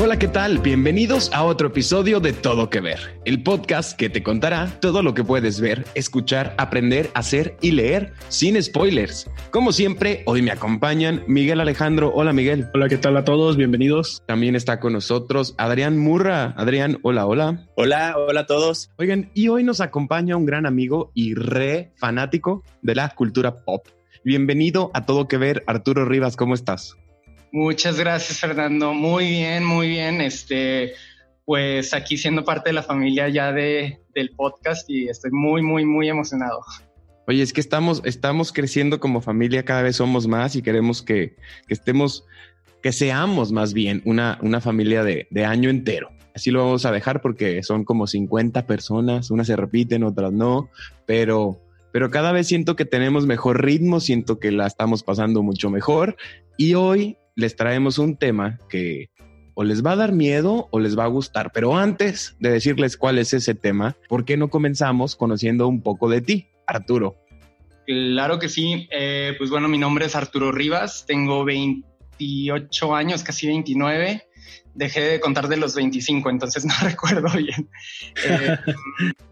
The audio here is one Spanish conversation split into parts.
Hola, ¿qué tal? Bienvenidos a otro episodio de Todo que Ver, el podcast que te contará todo lo que puedes ver, escuchar, aprender, hacer y leer sin spoilers. Como siempre, hoy me acompañan Miguel Alejandro. Hola, Miguel. Hola, ¿qué tal a todos? Bienvenidos. También está con nosotros Adrián Murra. Adrián, hola, hola. Hola, hola a todos. Oigan, y hoy nos acompaña un gran amigo y re fanático de la cultura pop. Bienvenido a Todo que Ver, Arturo Rivas, ¿cómo estás? Muchas gracias, Fernando. Muy bien, muy bien. Este, pues aquí siendo parte de la familia ya de, del podcast y estoy muy, muy, muy emocionado. Oye, es que estamos, estamos creciendo como familia, cada vez somos más y queremos que, que estemos, que seamos más bien una, una familia de, de, año entero. Así lo vamos a dejar porque son como 50 personas, unas se repiten, otras no, pero, pero cada vez siento que tenemos mejor ritmo, siento que la estamos pasando mucho mejor y hoy les traemos un tema que o les va a dar miedo o les va a gustar. Pero antes de decirles cuál es ese tema, ¿por qué no comenzamos conociendo un poco de ti, Arturo? Claro que sí. Eh, pues bueno, mi nombre es Arturo Rivas, tengo 28 años, casi 29. Dejé de contar de los 25, entonces no recuerdo bien. Eh,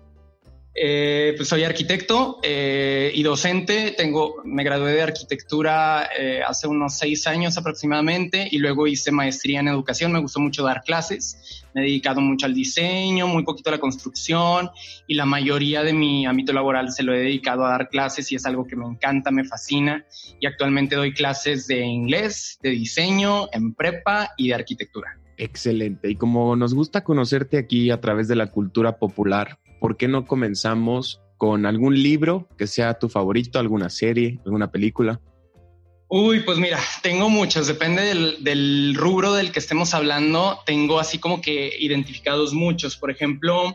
eh, pues soy arquitecto eh, y docente. Tengo, me gradué de arquitectura eh, hace unos seis años aproximadamente y luego hice maestría en educación. Me gustó mucho dar clases. Me he dedicado mucho al diseño, muy poquito a la construcción y la mayoría de mi ámbito laboral se lo he dedicado a dar clases y es algo que me encanta, me fascina. Y actualmente doy clases de inglés, de diseño, en prepa y de arquitectura. Excelente. Y como nos gusta conocerte aquí a través de la cultura popular, ¿por qué no comenzamos con algún libro que sea tu favorito, alguna serie, alguna película? Uy, pues mira, tengo muchos, depende del, rubro del que estemos hablando, tengo así como que identificados muchos. Por ejemplo,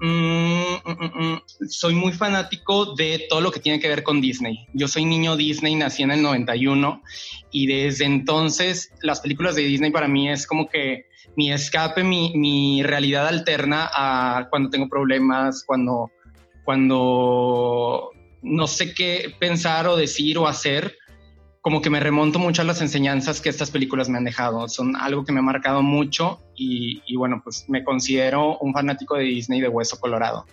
mmm, mmm, soy muy fanático de todo lo que tiene que ver con Disney. Yo soy niño Disney, nací en el 91 y desde entonces las películas de Disney para mí es como que mi escape, mi, mi, realidad alterna a cuando tengo problemas, cuando, cuando no sé qué pensar o decir o hacer, como que me remonto mucho a las enseñanzas que estas películas me han dejado. Son algo que me ha marcado mucho y, y bueno, pues me considero un fanático de Disney de hueso colorado.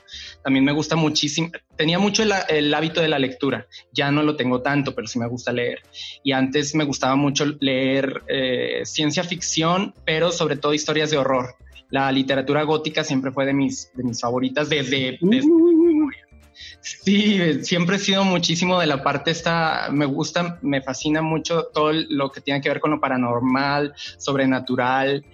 También me gusta muchísimo, tenía mucho el, el, hábito de la lectura, ya no lo tengo tanto, pero sí me gusta leer. Y antes me gustaba mucho leer eh, ciencia ficción, pero sobre todo historias de horror. La literatura gótica siempre fue de mis, de mis favoritas desde... desde Sí, siempre he sido muchísimo de la parte esta, me gusta, me fascina mucho todo lo que tiene que ver con lo paranormal, sobrenatural,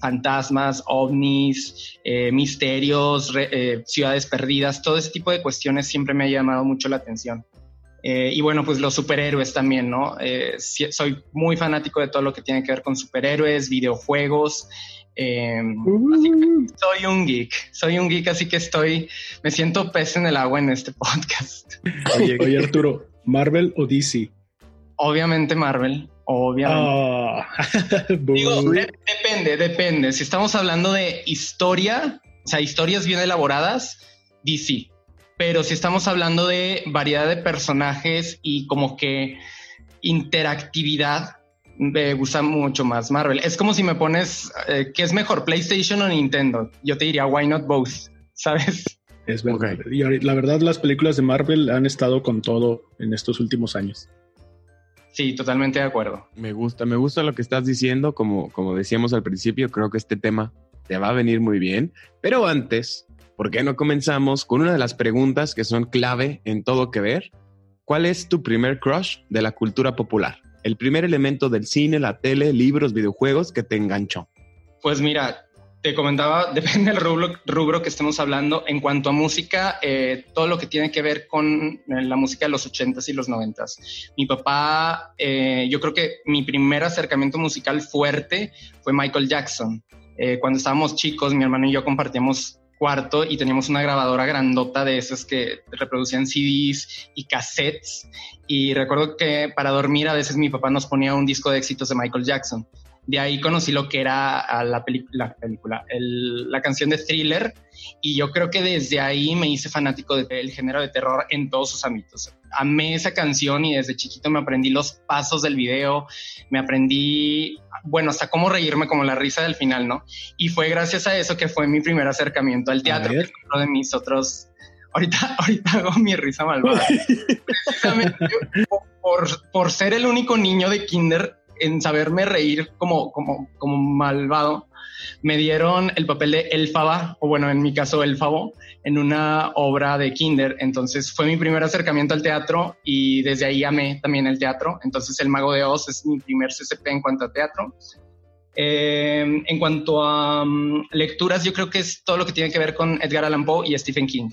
fantasmas, ovnis, eh, misterios, re, eh, ciudades perdidas, todo ese tipo de cuestiones siempre me ha llamado mucho la atención. Eh, y bueno, pues los superhéroes también, ¿no? soy muy fanático de todo lo que tiene que ver con superhéroes, videojuegos. Eh, uh. soy un geek, soy un geek, así que estoy, me siento pez en el agua en este podcast. Oye, oye Arturo, ¿Marvel o DC? Obviamente Marvel, obviamente. Oh. Digo, de, depende, depende. Si estamos hablando de historia, o sea, historias bien elaboradas, DC. Pero si estamos hablando de variedad de personajes y como que interactividad, me gusta mucho más Marvel. Es como si me pones, eh, ¿qué es mejor, PlayStation o Nintendo? Yo te diría, why not both? ¿Sabes? Es verdad. Okay. Y la verdad, las películas de Marvel han estado con todo en estos últimos años. Sí, totalmente de acuerdo. Me gusta, me gusta lo que estás diciendo. Como, como decíamos al principio, creo que este tema te va a venir muy bien. Pero antes, ¿por qué no comenzamos con una de las preguntas que son clave en todo que ver? ¿Cuál es tu primer crush de la cultura popular? El primer elemento del cine, la tele, libros, videojuegos que te enganchó? Pues mira, te comentaba, depende del rubro, rubro, que estemos hablando. En cuanto a música, eh, todo lo que tiene que ver con la música de los 80s y los 90s. Mi papá, eh, yo creo que mi primer acercamiento musical fuerte fue Michael Jackson. Eh, cuando estábamos chicos, mi hermano y yo compartíamos cuarto y teníamos una grabadora grandota de esas que reproducían CDs y cassettes. Y recuerdo que para dormir a veces mi papá nos ponía un disco de éxitos de Michael Jackson. De ahí conocí lo que era la, la película, el, la canción de Thriller. Y yo creo que desde ahí me hice fanático del género de terror en todos sus ámbitos. Amé esa canción y desde chiquito me aprendí los pasos del video, me aprendí, bueno, hasta cómo reírme como la risa del final, ¿no? Y fue gracias a eso que fue mi primer acercamiento al teatro, que uno de mis otros... Ahorita, ahorita hago mi risa malvada. Precisamente por, por ser el único niño de kinder en saberme reír como, como, como malvado, me dieron el papel de Elfaba, o bueno, en mi caso Elfabo, en una obra de Kinder. Entonces fue mi primer acercamiento al teatro y desde ahí amé también el teatro. Entonces El Mago de Oz es mi primer CCP en cuanto a teatro. Eh, en cuanto a mm, lecturas, yo creo que es todo lo que tiene que ver con Edgar Allan Poe y Stephen King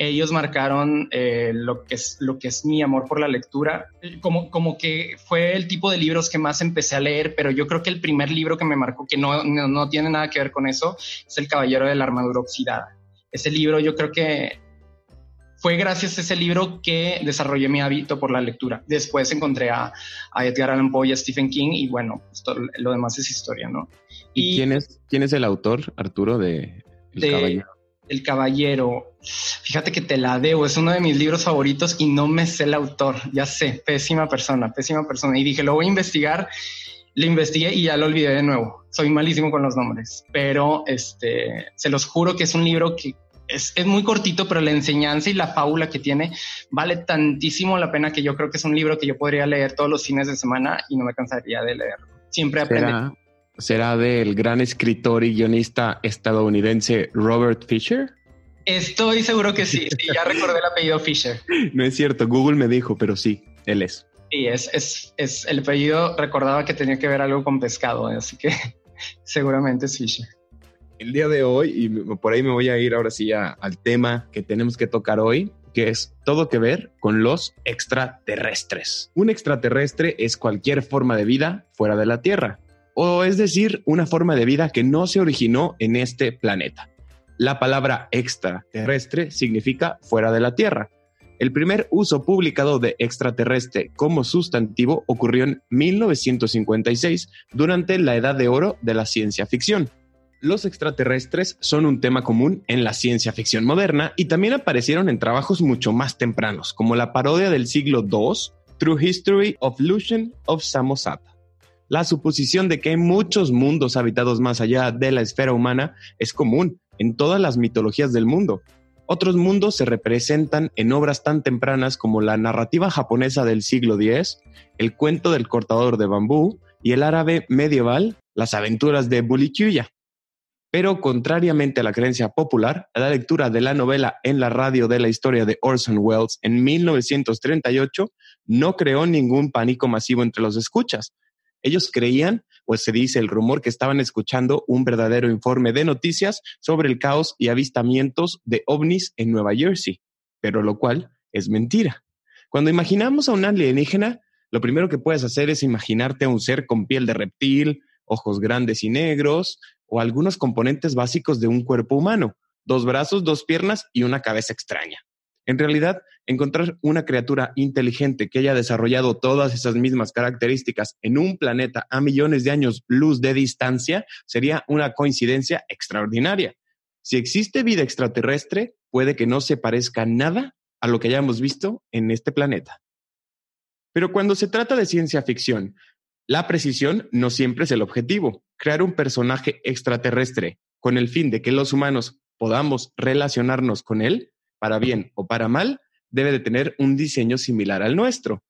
ellos marcaron eh, lo, que es, lo que es mi amor por la lectura. Como, como que fue el tipo de libros que más empecé a leer, pero yo creo que el primer libro que me marcó, que no, no, tiene nada que ver con eso, es El Caballero de la Armadura Oxidada. Ese libro yo creo que fue gracias a ese libro que desarrollé mi hábito por la lectura. Después encontré a, Edgar Allan Poe y a Stephen King y bueno, pues lo demás es historia, ¿no? ¿Y, quién, es, quién es el autor, Arturo, de El Caballero? El Caballero. Fíjate que te la debo, es uno de mis libros favoritos y no me sé el autor. Ya sé, pésima persona, pésima persona. Y dije, lo voy a investigar. Lo investigué y ya lo olvidé de nuevo. Soy malísimo con los nombres, pero este, se los juro que es un libro que es, es, muy cortito, pero la enseñanza y la fábula que tiene vale tantísimo la pena que yo creo que es un libro que yo podría leer todos los fines de semana y no me cansaría de leerlo. Siempre aprendo será del gran escritor y guionista estadounidense Robert Fisher. Estoy seguro que sí, ya recordé el apellido Fisher. No es cierto, Google me dijo, pero sí, él es. Sí, es, es, es el apellido recordaba que tenía que ver algo con pescado, así que seguramente es Fisher. El día de hoy, y por ahí me voy a ir ahora sí al tema que tenemos que tocar hoy, que es todo que ver con los extraterrestres. Un extraterrestre es cualquier forma de vida fuera de la Tierra o es decir, una forma de vida que no se originó en este planeta. La palabra extraterrestre significa fuera de la Tierra. El primer uso publicado de extraterrestre como sustantivo ocurrió en 1956 durante la edad de oro de la ciencia ficción. Los extraterrestres son un tema común en la ciencia ficción moderna y también aparecieron en trabajos mucho más tempranos, como la parodia del siglo II, True History of Lucian of Samosata. La suposición de que hay muchos mundos habitados más allá de la esfera humana es común en todas las mitologías del mundo. Otros mundos se representan en obras tan tempranas como la narrativa japonesa del siglo X, el cuento del cortador de bambú y el árabe medieval, las aventuras de Bulikyuya. Pero contrariamente a la creencia popular, la lectura de la novela en la radio de la historia de Orson Welles en 1938 no creó ningún pánico masivo entre los escuchas, ellos creían, pues se dice el rumor, que estaban escuchando un verdadero informe de noticias sobre el caos y avistamientos de ovnis en Nueva Jersey, pero lo cual es mentira. Cuando imaginamos a un alienígena, lo primero que puedes hacer es imaginarte a un ser con piel de reptil, ojos grandes y negros, o algunos componentes básicos de un cuerpo humano, dos brazos, dos piernas y una cabeza extraña. En realidad, encontrar una criatura inteligente que haya desarrollado todas esas mismas características en un planeta a millones de años luz de distancia sería una coincidencia extraordinaria. Si existe vida extraterrestre, puede que no se parezca nada a lo que hayamos visto en este planeta. Pero cuando se trata de ciencia ficción, la precisión no siempre es el objetivo. Crear un personaje extraterrestre con el fin de que los humanos podamos relacionarnos con él para bien o para mal, debe de tener un diseño similar al nuestro,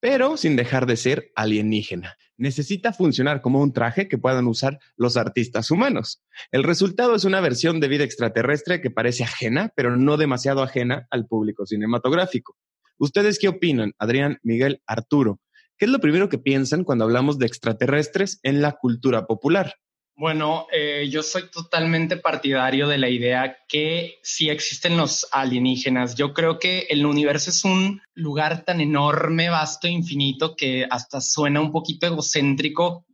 pero sin dejar de ser alienígena. Necesita funcionar como un traje que puedan usar los artistas humanos. El resultado es una versión de vida extraterrestre que parece ajena, pero no demasiado ajena al público cinematográfico. ¿Ustedes qué opinan, Adrián, Miguel, Arturo? ¿Qué es lo primero que piensan cuando hablamos de extraterrestres en la cultura popular? Bueno, eh, yo soy totalmente partidario de la idea que sí existen los alienígenas. Yo creo que el universo es un lugar tan enorme, vasto, infinito, que hasta suena un poquito egocéntrico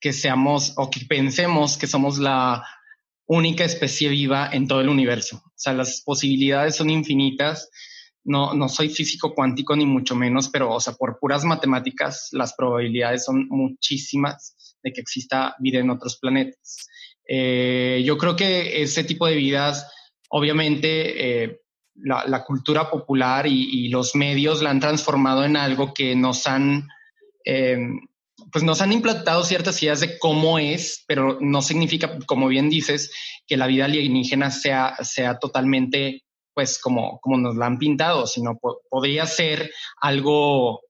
que seamos o que pensemos que somos la única especie viva en todo el universo. O sea, las posibilidades son infinitas. No, no soy físico cuántico ni mucho menos, pero, o sea, por puras matemáticas, las probabilidades son muchísimas de que exista vida en otros planetas. Eh, yo creo que ese tipo de vidas, obviamente, eh, la, cultura popular y, los medios la han transformado en algo que nos han, em, pues nos han implantado ciertas ideas de cómo es, pero no significa, como bien dices, que la vida alienígena sea, sea totalmente, pues como, como nos la han pintado, sino podría ser algo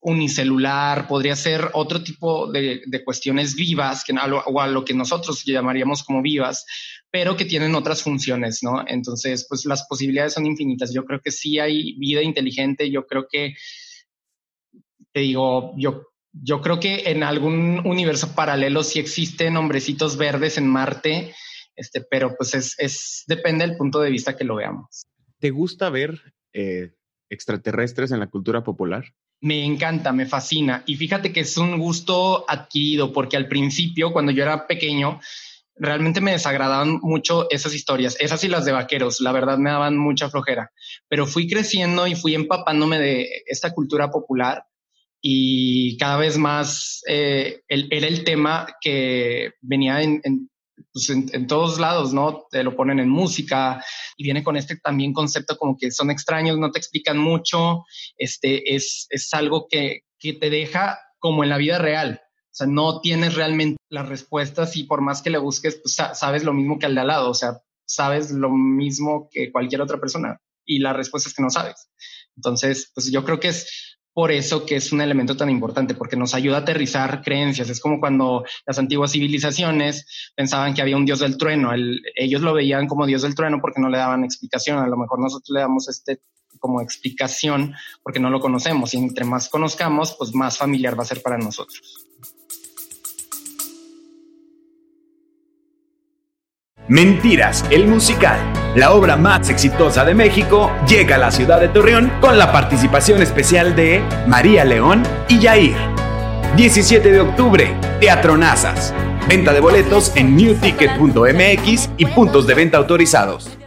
unicelular, podría ser otro tipo de, cuestiones vivas, que, o a lo que nosotros llamaríamos como vivas, pero que tienen otras funciones, ¿no? Entonces, pues las posibilidades son infinitas. Yo creo que sí hay vida inteligente, yo creo que, te digo, yo, yo creo que en algún universo paralelo sí existen hombrecitos verdes en Marte, este, pero pues es, es depende del punto de vista que lo veamos. ¿Te gusta ver eh, extraterrestres en la cultura popular? Me encanta, me fascina. Y fíjate que es un gusto adquirido porque al principio, cuando yo era pequeño, realmente me desagradaban mucho esas historias, esas y las de vaqueros, la verdad me daban mucha flojera, pero fui creciendo y fui empapándome de esta cultura popular y cada vez más eh, era el tema que venía pues, en, todos lados, ¿no? Te lo ponen en música y viene con este también concepto como que son extraños, no te explican mucho, este es, es algo que, que te deja como en la vida real, o sea, no tienes realmente las respuestas y por más que le busques, pues sabes lo mismo que al de al lado, o sea, sabes lo mismo que cualquier otra persona y la respuesta es que no sabes. Entonces, pues yo creo que es por eso que es un elemento tan importante, porque nos ayuda a aterrizar creencias. Es como cuando las antiguas civilizaciones pensaban que había un dios del trueno. ellos lo veían como dios del trueno porque no le daban explicación. A lo mejor nosotros le damos este como explicación porque no lo conocemos y entre más conozcamos, pues más familiar va a ser para nosotros. Mentiras, el musical, la obra más exitosa de México, llega a la ciudad de Torreón con la participación especial de María León y Yair. 17 de octubre, Teatro Nazas. Venta de boletos en newticket.mx y puntos de venta autorizados.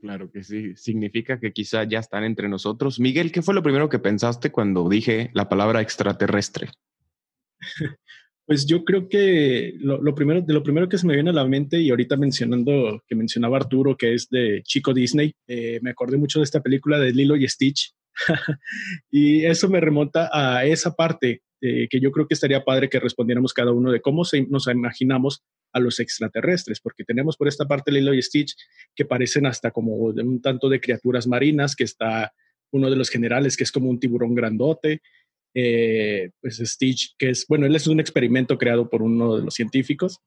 Claro que sí, significa que quizá ya están entre nosotros. Miguel, ¿qué fue lo primero que pensaste cuando dije la palabra extraterrestre? Pues yo creo que lo, primero, de lo primero que se me viene a la mente, y ahorita mencionando que mencionaba Arturo, que es de Chico Disney, eh, me acordé mucho de esta película de Lilo y Stitch. y eso me remonta a esa parte eh, que yo creo que estaría padre que respondiéramos cada uno de cómo nos imaginamos a los extraterrestres, porque tenemos por esta parte Lilo y Stitch que parecen hasta como un tanto de criaturas marinas, que está uno de los generales que es como un tiburón grandote, eh, pues Stitch, que es, bueno, él es un experimento creado por uno de los científicos,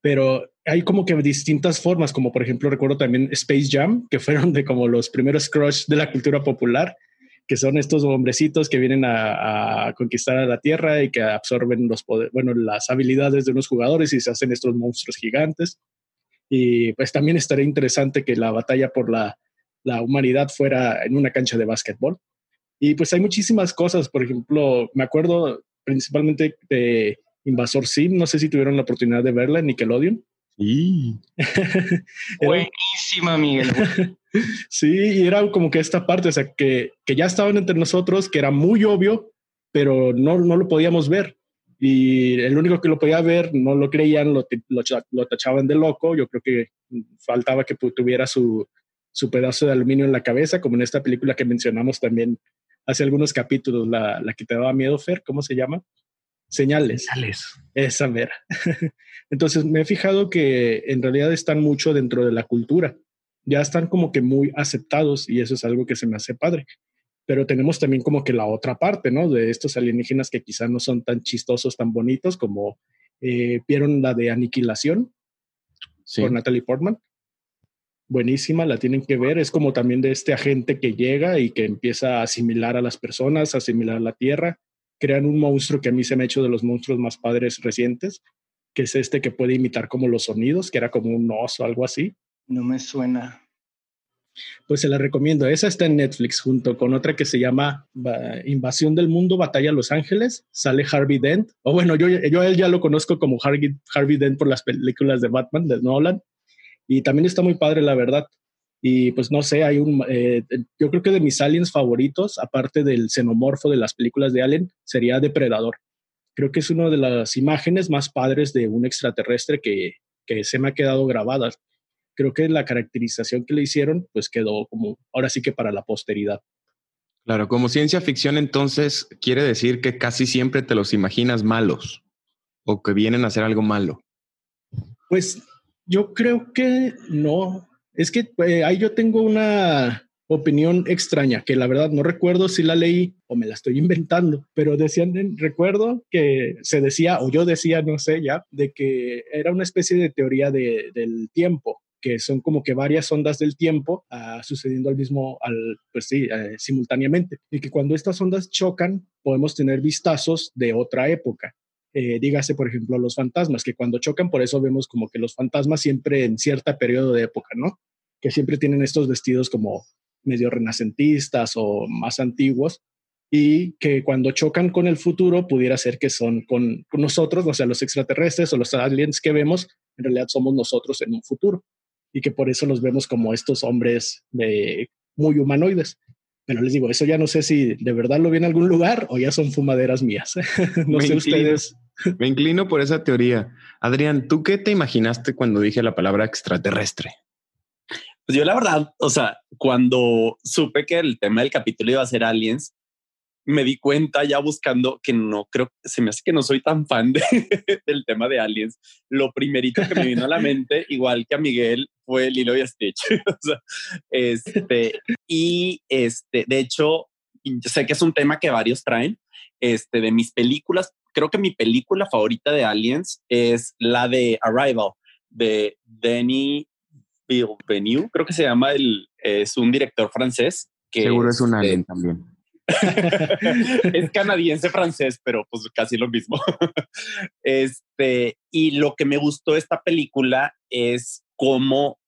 pero hay como que distintas formas, como por ejemplo recuerdo también Space Jam, que fueron de como los primeros crush de la cultura popular, que son estos hombrecitos que vienen a, conquistar a la Tierra y que absorben los poderes, bueno, las habilidades de unos jugadores y se hacen estos monstruos gigantes. Y pues también estaría interesante que la batalla por la, la humanidad fuera en una cancha de básquetbol. Y pues hay muchísimas cosas, por ejemplo, me acuerdo principalmente de Invasor Sim, no sé si tuvieron la oportunidad de verla en Nickelodeon. Sí. Buenísima, Miguel. sí, y era como que esta parte, o sea, que, que, ya estaban entre nosotros, que era muy obvio, pero no, no lo podíamos ver. Y el único que lo podía ver no lo creían, lo, lo, lo tachaban de loco. Yo creo que faltaba que tuviera su, su pedazo de aluminio en la cabeza, como en esta película que mencionamos también hace algunos capítulos, la, la que te daba miedo, Fer, ¿cómo se llama? Señales. Señales. Esa mera. Entonces me he fijado que en realidad están mucho dentro de la cultura. Ya están como que muy aceptados y eso es algo que se me hace padre. Pero tenemos también como que la otra parte, ¿no? De estos alienígenas que quizás no son tan chistosos, tan bonitos como eh, vieron la de Aniquilación por Natalie Portman buenísima, la tienen que ver. Es como también de este agente que llega y que empieza a asimilar a las personas, a asimilar a la tierra. Crean un monstruo que a mí se me ha hecho de los monstruos más padres recientes, que es este que puede imitar como los sonidos, que era como un oso, algo así. No me suena. Pues se la recomiendo. Esa está en Netflix junto con otra que se llama Invasión del Mundo, Batalla a Los Ángeles. Sale Harvey Dent. O bueno, yo, yo a él ya lo conozco como Harvey, Harvey Dent por las películas de Batman, de Nolan. Y también está muy padre, la verdad. Y pues no sé, hay un, eh, yo creo que de mis aliens favoritos, aparte del xenomorfo de las películas de Alien, sería Depredador. Creo que es una de las imágenes más padres de un extraterrestre que, que se me ha quedado grabada. creo que la caracterización que le hicieron, pues quedó como ahora sí que para la posteridad. Claro, como ciencia ficción entonces quiere decir que casi siempre te los imaginas malos o que vienen a hacer algo malo. Pues yo creo que no. Es que eh, ahí yo tengo una opinión extraña que la verdad no recuerdo si la leí o me la estoy inventando, pero decían, recuerdo que se decía, o yo decía, no sé ya, de que era una especie de teoría del tiempo, que son como que varias ondas del tiempo uh, sucediendo al mismo, al, pues sí, uh, simultáneamente. Y que cuando estas ondas chocan, podemos tener vistazos de otra época. Eh, dígase, por ejemplo, los fantasmas, que cuando chocan, por eso vemos como que los fantasmas siempre en cierta periodo de época, ¿no? Que siempre tienen estos vestidos como medio renacentistas o más antiguos, y que cuando chocan con el futuro pudiera ser que son con, nosotros, o sea, los extraterrestres o los aliens que vemos, en realidad somos nosotros en un futuro y que por eso los vemos como estos hombres muy humanoides. Pero les digo, eso ya no sé si de verdad lo vi en algún lugar o ya son fumaderas mías. no sé ustedes. Me inclino por esa teoría. Adrián, ¿tú qué te imaginaste cuando dije la palabra extraterrestre? Pues yo la verdad, o sea, cuando supe que el tema del capítulo iba a ser aliens, me di cuenta ya buscando que no creo, se me hace que no soy tan fan de, del tema de aliens. Lo primerito que me vino a la mente, igual que a Miguel, fue Lilo y Stitch. o sea, este, y este, de hecho, sé que es un tema que varios traen. Este, de mis películas, creo que mi película favorita de aliens es la de Arrival, de Denis Villeneuve, creo que se llama, el, es un director francés. Que Seguro es un alien también es canadiense francés, pero pues casi lo mismo. este, y lo que me gustó esta película es cómo,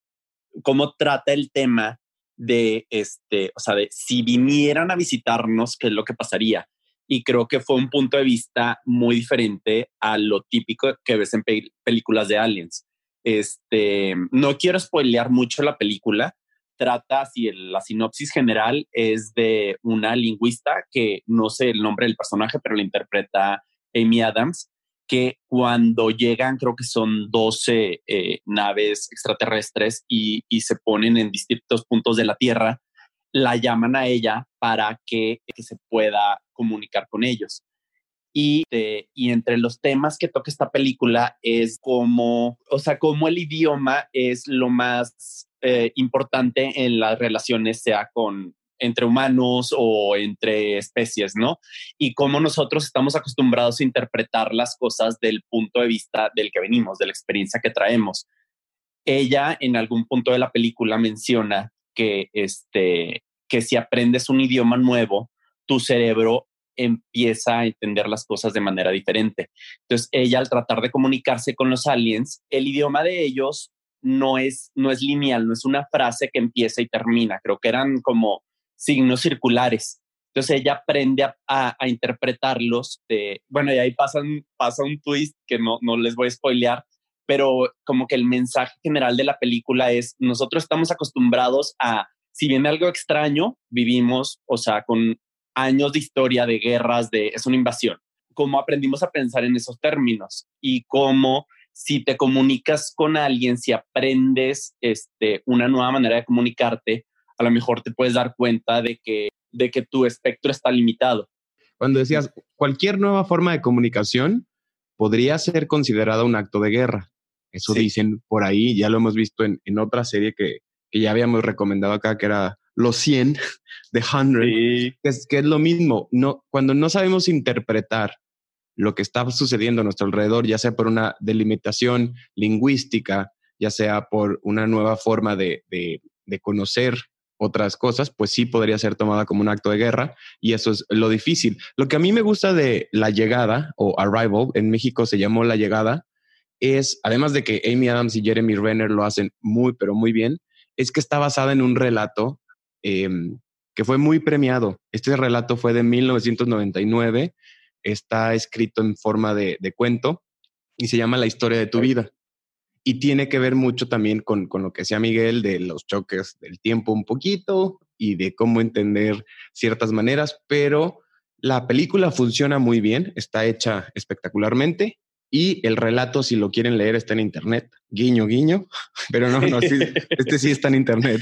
cómo trata el tema de este, o sea, de si vinieran a visitarnos, qué es lo que pasaría. Y creo que fue un punto de vista muy diferente a lo típico que ves en películas de aliens. Este, no quiero spoilear mucho la película, trata, si la sinopsis general es de una lingüista que no sé el nombre del personaje, pero la interpreta Amy Adams, que cuando llegan, creo que son 12 eh, naves extraterrestres y, se ponen en distintos puntos de la Tierra, la llaman a ella para que, se pueda comunicar con ellos. Y, y, entre los temas que toca esta película es como, o sea, como el idioma es lo más eh, importante en las relaciones, sea con entre humanos o entre especies, ¿no? Y cómo nosotros estamos acostumbrados a interpretar las cosas del punto de vista del que venimos, de la experiencia que traemos. Ella en algún punto de la película menciona que, este, que si aprendes un idioma nuevo, tu cerebro empieza a entender las cosas de manera diferente. Entonces, ella al tratar de comunicarse con los aliens, el idioma de ellos no es, no es lineal, no es una frase que empieza y termina. Creo que eran como signos circulares. Entonces ella aprende a, interpretarlos. Bueno, y ahí pasan, pasa un twist que no, no les voy a spoilear, pero como que el mensaje general de la película es, nosotros estamos acostumbrados a, si viene algo extraño, vivimos, o sea, con años de historia, de guerras, de, es una invasión. ¿Cómo aprendimos a pensar en esos términos? Y cómo si te comunicas con alguien, si aprendes este, una nueva manera de comunicarte, a lo mejor te puedes dar cuenta de que, de que tu espectro está limitado. Cuando decías, cualquier nueva forma de comunicación podría ser considerada un acto de guerra. Eso dicen por ahí, ya lo hemos visto en, en otra serie que, que, ya habíamos recomendado acá, que era Los 100 de 100, que, es, que es lo mismo. No, cuando no sabemos interpretar lo que está sucediendo a nuestro alrededor, ya sea por una delimitación lingüística, ya sea por una nueva forma de, conocer otras cosas, pues sí podría ser tomada como un acto de guerra y eso es lo difícil. Lo que a mí me gusta de La Llegada o Arrival, en México se llamó La Llegada, es, además de que Amy Adams y Jeremy Renner lo hacen muy, pero muy bien, es que está basada en un relato em, que fue muy premiado. Este relato fue de 1999 está escrito en forma de, cuento y se llama La historia de tu vida. Y tiene que ver mucho también con, lo que decía Miguel de los choques del tiempo un poquito y de cómo entender ciertas maneras, pero la película funciona muy bien, está hecha espectacularmente Y el relato, si lo quieren leer, está en internet. Guiño, guiño. Pero no, no, este sí está en internet,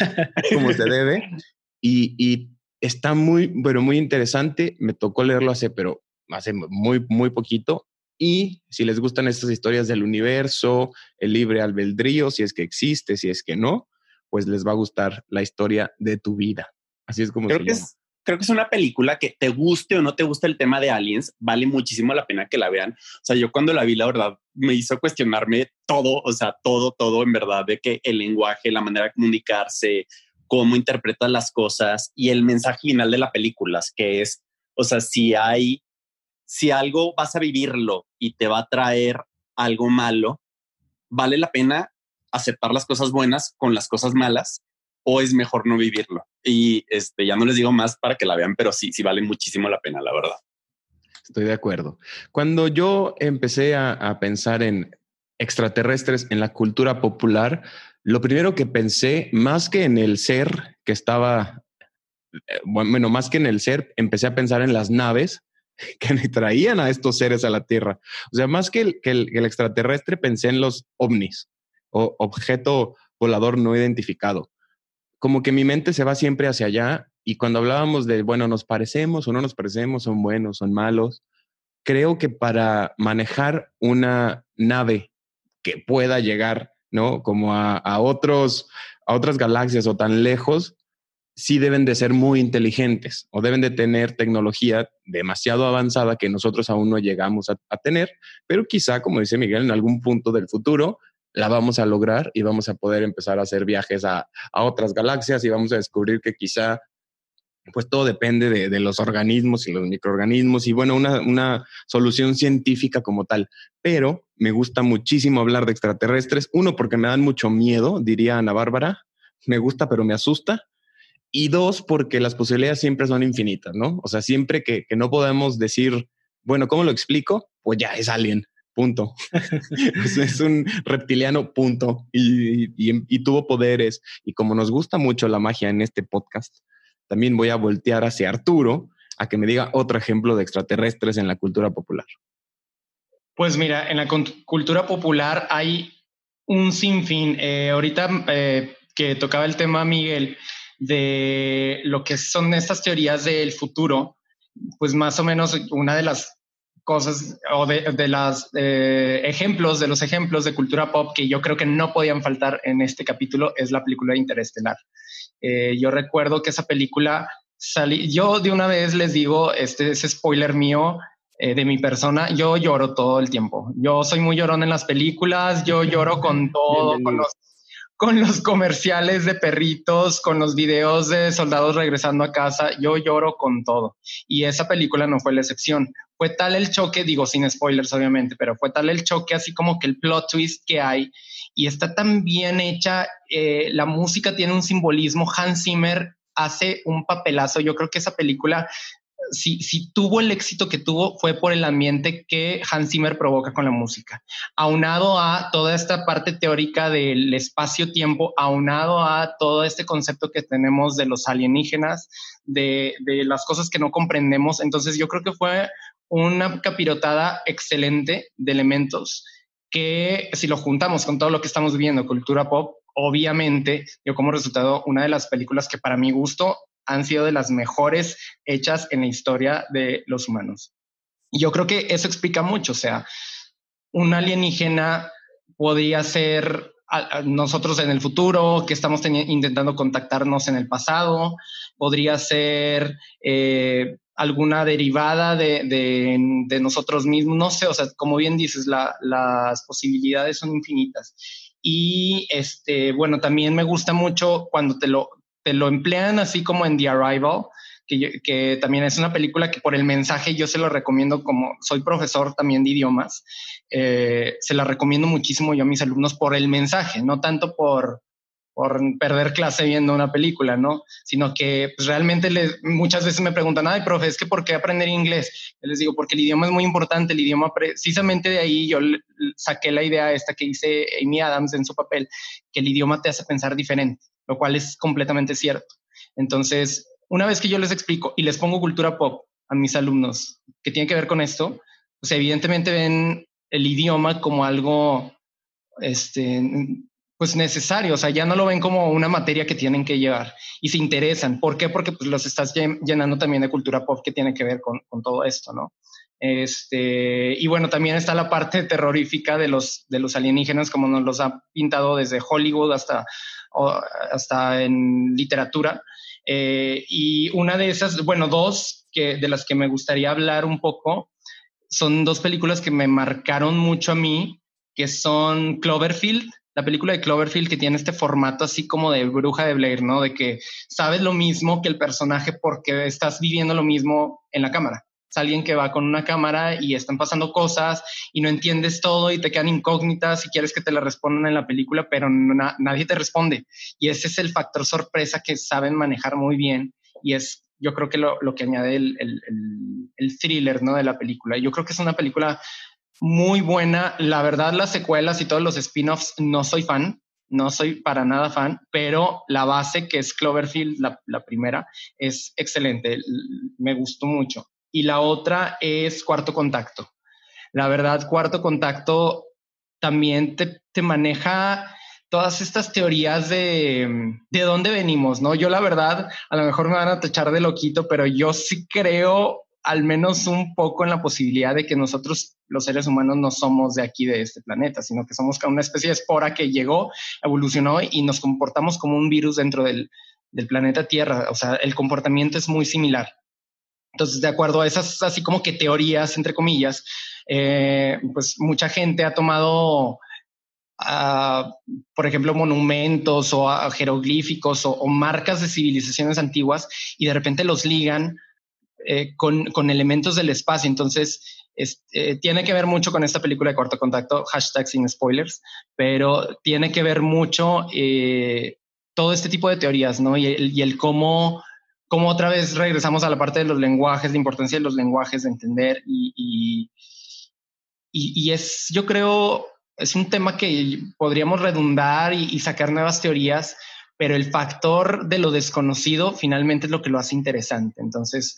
como se debe. Y, y está muy, pero muy interesante. Me tocó leerlo hace, pero hace muy, muy poquito. Y si les gustan estas historias del universo, el libre albedrío, si es que existe, si es que no, pues les va a gustar la historia de tu vida. Así es como creo que Es, creo que es una película que te guste o no te guste el tema de aliens, vale muchísimo la pena que la vean. O sea, yo cuando la vi, la verdad, me hizo cuestionarme todo, o sea, todo, todo en verdad, de que el lenguaje, la manera de comunicarse, cómo interpretas las cosas y el mensaje final de la película, que es, o sea, si hay, si algo vas a vivirlo y te va a traer algo malo, vale la pena aceptar las cosas buenas con las cosas malas o es mejor no vivirlo. Y este, ya no les digo más para que la vean, pero sí, sí vale muchísimo la pena, la verdad. Estoy de acuerdo. Cuando yo empecé a, a pensar en extraterrestres en la cultura popular, lo primero que pensé, más que en el ser que estaba, eh, bueno, más que en el ser, empecé a pensar en las naves que me traían a estos seres a la Tierra. O sea, más que el, extraterrestre, pensé en los ovnis o objeto volador no identificado. Como que mi mente se va siempre hacia allá y cuando hablábamos de, bueno, nos parecemos o no nos parecemos, son buenos, son malos, creo que para manejar una nave que pueda llegar, ¿no? Como a otros, a otras galaxias o tan lejos, sí deben de ser muy inteligentes o deben de tener tecnología demasiado avanzada que nosotros aún no llegamos a, tener, pero quizá, como dice Miguel, en algún punto del futuro la vamos a lograr y vamos a poder empezar a hacer viajes a, a otras galaxias y vamos a descubrir que quizá pues todo depende de, los organismos y los microorganismos y bueno, una, una, solución científica como tal. Pero me gusta muchísimo hablar de extraterrestres. Uno, porque me dan mucho miedo, diría Ana Bárbara. Me gusta, pero me asusta. Y dos, porque las posibilidades siempre son infinitas, ¿no? O sea, siempre que, que no podemos decir, bueno, ¿cómo lo explico? Pues ya es alien, punto. es un reptiliano, punto. Y, y, y, tuvo poderes. Y como nos gusta mucho la magia en este podcast, también voy a voltear hacia Arturo a que me diga otro ejemplo de extraterrestres en la cultura popular. Pues mira, en la cultura popular hay un sinfín. Eh, ahorita eh, que tocaba el tema Miguel, de lo que son estas teorías del futuro, pues más o menos una de las cosas o de, de los eh, ejemplos, de los ejemplos de cultura pop que yo creo que no podían faltar en este capítulo es la película Interestelar. Eh, yo recuerdo que esa película salí, yo de una vez les digo, este es spoiler mío, eh, de mi persona, yo lloro todo el tiempo. Yo soy muy llorón en las películas, yo lloro con todo, con los con los comerciales de perritos, con los videos de soldados regresando a casa, yo lloro con todo. Y esa película no fue la excepción. Fue tal el choque, digo sin spoilers obviamente, pero fue tal el choque así como que el plot twist que hay y está tan bien hecha, eh, la música tiene un simbolismo, Hans Zimmer hace un papelazo, yo creo que esa película si, tuvo el éxito que tuvo fue por el ambiente que Hans Zimmer provoca con la música, aunado a toda esta parte teórica del espacio-tiempo, aunado a todo este concepto que tenemos de los alienígenas, de, las cosas que no comprendemos. Entonces yo creo que fue una capirotada excelente de elementos que si lo juntamos con todo lo que estamos viendo, cultura pop, obviamente yo como resultado una de las películas que para mi gusto han sido de las mejores hechas en la historia de los humanos. Y yo creo que eso explica mucho, o sea, un alienígena podría ser nosotros en el futuro, que estamos intentando contactarnos en el pasado, podría ser eh, alguna derivada de, nosotros mismos, no sé, o sea, como bien dices, las posibilidades son infinitas. Y este, bueno, también me gusta mucho cuando te lo, te lo emplean así como en The Arrival, que, que, también es una película que por el mensaje yo se lo recomiendo como soy profesor también de idiomas, eh, se la recomiendo muchísimo yo a mis alumnos por el mensaje, no tanto por, por perder clase viendo una película, ¿no? Sino que pues, realmente muchas veces me preguntan, ay, profe, es que ¿por qué aprender inglés? Yo les digo, porque el idioma es muy importante, el idioma, precisamente de ahí yo saqué la idea esta que dice Amy Adams en su papel, que el idioma te hace pensar diferente lo cual es completamente cierto. Entonces, una vez que yo les explico y les pongo cultura pop a mis alumnos que tiene que ver con esto, pues evidentemente ven el idioma como algo este, pues necesario, o sea, ya no lo ven como una materia que tienen que llevar y se interesan. ¿Por qué? Porque pues, los estás llenando también de cultura pop que tiene que ver con, con todo esto, ¿no? Este, y bueno, también está la parte terrorífica de los, de los alienígenas, como nos los ha pintado desde Hollywood hasta, hasta en literatura. Eh, y una de esas, bueno, dos que, de las que me gustaría hablar un poco, son dos películas que me marcaron mucho a mí, que son Cloverfield, la película de Cloverfield que tiene este formato así como de bruja de Blair, ¿no? De que sabes lo mismo que el personaje porque estás viviendo lo mismo en la cámara alguien que va con una cámara y están pasando cosas y no entiendes todo y te quedan incógnitas y quieres que te la respondan en la película, pero nadie te responde. Y ese es el factor sorpresa que saben manejar muy bien y es yo creo que lo, que añade el, el, thriller ¿no? de la película. Yo creo que es una película muy buena. La verdad, las secuelas y todos los spin-offs no soy fan, no soy para nada fan, pero la base que es Cloverfield, la, la, primera, es excelente. Me gustó mucho y la otra es cuarto contacto. La verdad, cuarto contacto también te, maneja todas estas teorías de, de dónde venimos, ¿no? Yo la verdad, a lo mejor me van a tachar de loquito, pero yo sí creo al menos un poco en la posibilidad de que nosotros, los seres humanos, no somos de aquí, de este planeta, sino que somos una especie de espora que llegó, evolucionó y nos comportamos como un virus dentro del, del planeta Tierra. O sea, el comportamiento es muy similar. Entonces, de acuerdo a esas así como que teorías, entre comillas, eh, pues mucha gente ha tomado, ah, por ejemplo, monumentos o jeroglíficos o, marcas de civilizaciones antiguas y de repente los ligan eh, con, elementos del espacio. Entonces, eh, tiene que ver mucho con esta película de corto contacto, hashtag sin spoilers, pero tiene que ver mucho todo este tipo de teorías, ¿no? Y y el cómo como otra vez regresamos a la parte de los lenguajes, la importancia de los lenguajes, de entender y, y, es, yo creo, es un tema que podríamos redundar y, sacar nuevas teorías, pero el factor de lo desconocido finalmente es lo que lo hace interesante. Entonces,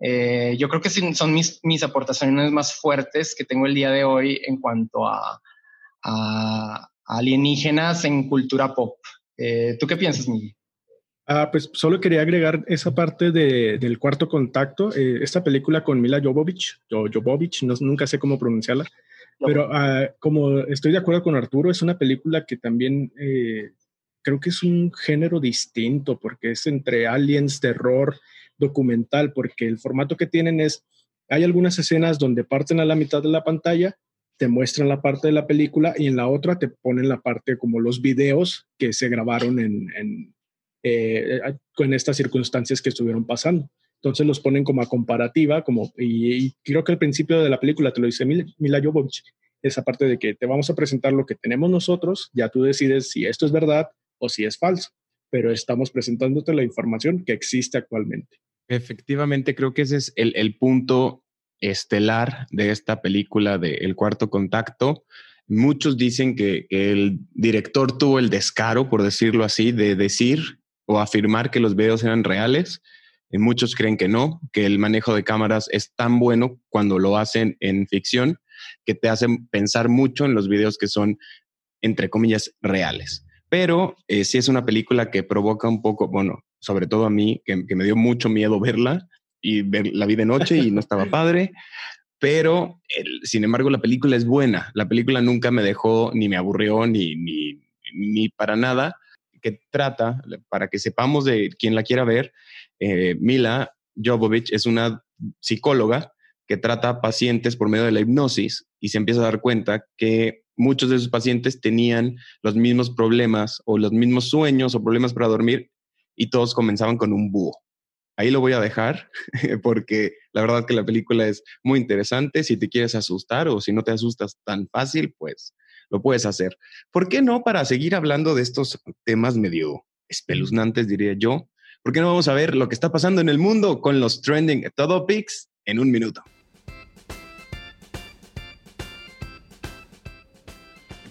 eh, yo creo que son mis, mis, aportaciones más fuertes que tengo el día de hoy en cuanto a, a alienígenas en cultura pop. Eh, ¿Tú qué piensas, Miguel? Ah, pues solo quería agregar esa parte de, del cuarto contacto, eh, esta película con Mila Jovovich, Jovovich, no, nunca sé cómo pronunciarla, pero ah, como estoy de acuerdo con Arturo, es una película que también eh, creo que es un género distinto, porque es entre aliens, terror, documental, porque el formato que tienen es, hay algunas escenas donde parten a la mitad de la pantalla, te muestran la parte de la película y en la otra te ponen la parte como los videos que se grabaron en eh, con estas circunstancias que estuvieron pasando. Entonces los ponen como a comparativa, como, y, creo que al principio de la película te lo dice Mila, Jovovich, esa parte de que te vamos a presentar lo que tenemos nosotros, ya tú decides si esto es verdad o si es falso, pero estamos presentándote la información que existe actualmente. Efectivamente, creo que ese es el, el punto estelar de esta película de El Cuarto Contacto. Muchos dicen que, el director tuvo el descaro, por decirlo así, de decir o afirmar que los videos eran reales. Y muchos creen que no, que el manejo de cámaras es tan bueno cuando lo hacen en ficción que te hacen pensar mucho en los videos que son, entre comillas, reales. Pero eh, sí es una película que provoca un poco, bueno, sobre todo a mí, que, me dio mucho miedo verla y ver la vida de noche y no estaba padre. Pero, sin embargo, la película es buena. La película nunca me dejó, ni me aburrió, ni, ni, ni para nada que trata, para que sepamos de quien la quiera ver, eh, Mila Jovovich es una psicóloga que trata pacientes por medio de la hipnosis y se empieza a dar cuenta que muchos de esos pacientes tenían los mismos problemas o los mismos sueños o problemas para dormir y todos comenzaban con un búho. Ahí lo voy a dejar porque la verdad que la película es muy interesante. Si te quieres asustar o si no te asustas tan fácil, pues lo puedes hacer. ¿Por qué no para seguir hablando de estos temas medio espeluznantes, diría yo? ¿Por qué no vamos a ver lo que está pasando en el mundo con los trending topics en un minuto?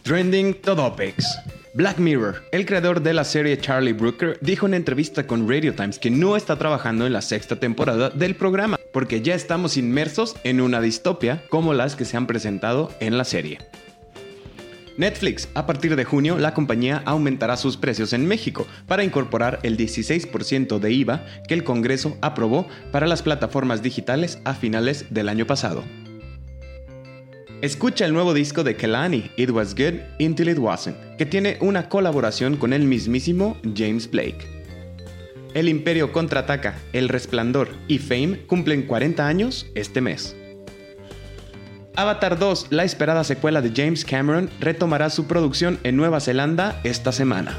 Trending Topics. Black Mirror, el creador de la serie Charlie Brooker, dijo en entrevista con Radio Times que no está trabajando en la sexta temporada del programa. porque ya estamos inmersos en una distopia como las que se han presentado en la serie. Netflix, a partir de junio, la compañía aumentará sus precios en México para incorporar el 16% de IVA que el Congreso aprobó para las plataformas digitales a finales del año pasado. Escucha el nuevo disco de Kelani, It Was Good Until It Wasn't, que tiene una colaboración con el mismísimo James Blake. El Imperio contraataca, El Resplandor y Fame cumplen 40 años este mes. Avatar 2, la esperada secuela de James Cameron, retomará su producción en Nueva Zelanda esta semana.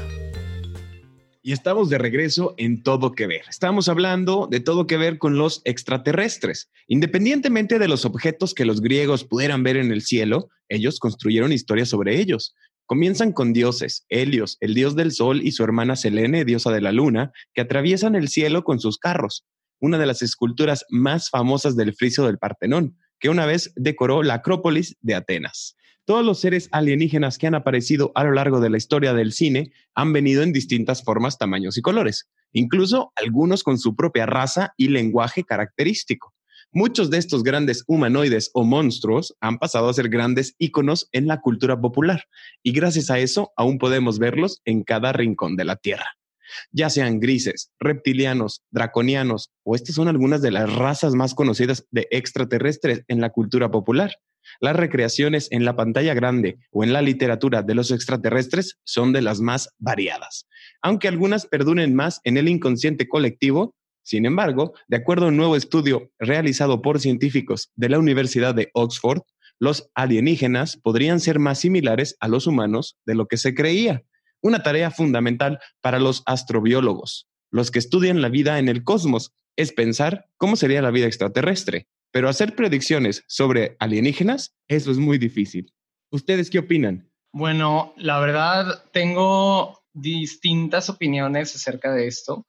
Y estamos de regreso en Todo que Ver. Estamos hablando de todo que ver con los extraterrestres. Independientemente de los objetos que los griegos pudieran ver en el cielo, ellos construyeron historias sobre ellos. Comienzan con dioses, Helios, el dios del sol, y su hermana Selene, diosa de la luna, que atraviesan el cielo con sus carros. Una de las esculturas más famosas del friso del Partenón, que una vez decoró la Acrópolis de Atenas. Todos los seres alienígenas que han aparecido a lo largo de la historia del cine han venido en distintas formas, tamaños y colores, incluso algunos con su propia raza y lenguaje característico. Muchos de estos grandes humanoides o monstruos han pasado a ser grandes íconos en la cultura popular y gracias a eso aún podemos verlos en cada rincón de la Tierra ya sean grises, reptilianos, draconianos, o estas son algunas de las razas más conocidas de extraterrestres en la cultura popular. Las recreaciones en la pantalla grande o en la literatura de los extraterrestres son de las más variadas, aunque algunas perduren más en el inconsciente colectivo. Sin embargo, de acuerdo a un nuevo estudio realizado por científicos de la Universidad de Oxford, los alienígenas podrían ser más similares a los humanos de lo que se creía una tarea fundamental para los astrobiólogos, los que estudian la vida en el cosmos, es pensar cómo sería la vida extraterrestre. Pero hacer predicciones sobre alienígenas, eso es muy difícil. ¿Ustedes qué opinan? Bueno, la verdad, tengo distintas opiniones acerca de esto,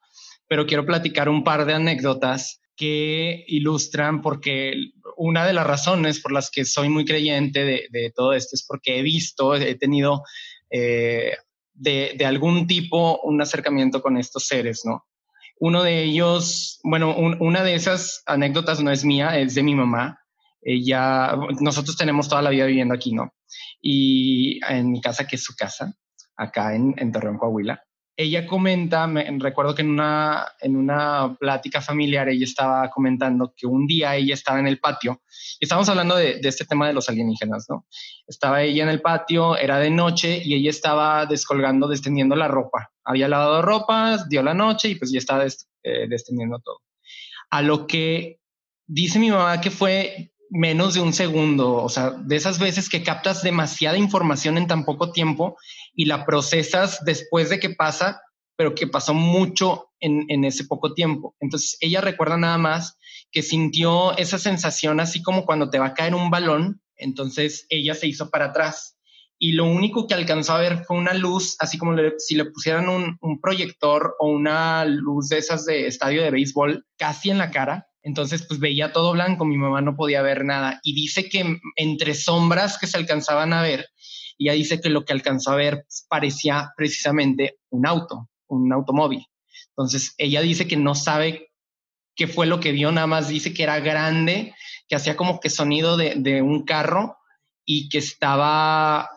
pero quiero platicar un par de anécdotas que ilustran porque una de las razones por las que soy muy creyente de, todo esto es porque he visto, he tenido eh, de, algún tipo un acercamiento con estos seres, ¿no? Uno de ellos, bueno, una de esas anécdotas no es mía, es de mi mamá. Ella, nosotros tenemos toda la vida viviendo aquí, ¿no? Y en mi casa, que es su casa, acá en, en Torreón, Coahuila ella comenta, me, recuerdo que en una, en una plática familiar ella estaba comentando que un día ella estaba en el patio, y estábamos hablando de, este tema de los alienígenas, ¿no? Estaba ella en el patio, era de noche y ella estaba descolgando, descendiendo la ropa. Había lavado ropa, dio la noche y pues ya estaba eh, descendiendo todo. A lo que dice mi mamá que fue menos de un segundo, o sea, de esas veces que captas demasiada información en tan poco tiempo y la procesas después de que pasa, pero que pasó mucho en, ese poco tiempo. Entonces, ella recuerda nada más que sintió esa sensación así como cuando te va a caer un balón, entonces ella se hizo para atrás y lo único que alcanzó a ver fue una luz, así como si le pusieran un, un proyector o una luz de esas de estadio de béisbol casi en la cara entonces, pues veía todo blanco, mi mamá no podía ver nada. Y dice que entre sombras que se alcanzaban a ver, ella dice que lo que alcanzó a ver parecía precisamente un auto, un automóvil. Entonces, ella dice que no sabe qué fue lo que vio, nada más dice que era grande, que hacía como que sonido de, un carro y que estaba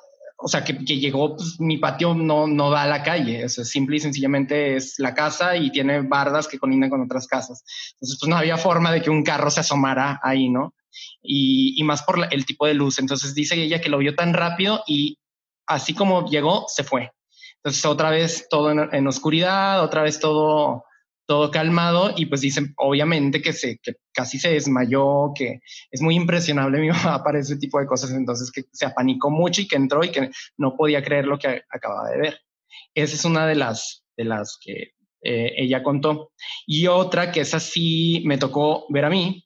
o sea, que, llegó, pues, mi patio no, no da a la calle, o sea, simple y sencillamente es la casa y tiene bardas que colindan con otras casas. Entonces, pues no había forma de que un carro se asomara ahí, ¿no? Y, más por el tipo de luz. Entonces dice ella que lo vio tan rápido y así como llegó, se fue. Entonces otra vez todo en oscuridad, otra vez todo todo calmado y pues dicen obviamente que, se, que casi se desmayó, que es muy impresionable mi mamá para ese tipo de cosas, entonces que se apanicó mucho y que entró y que no podía creer lo que acababa de ver. Esa es una de las, de las que eh, ella contó. Y otra que es así, me tocó ver a mí,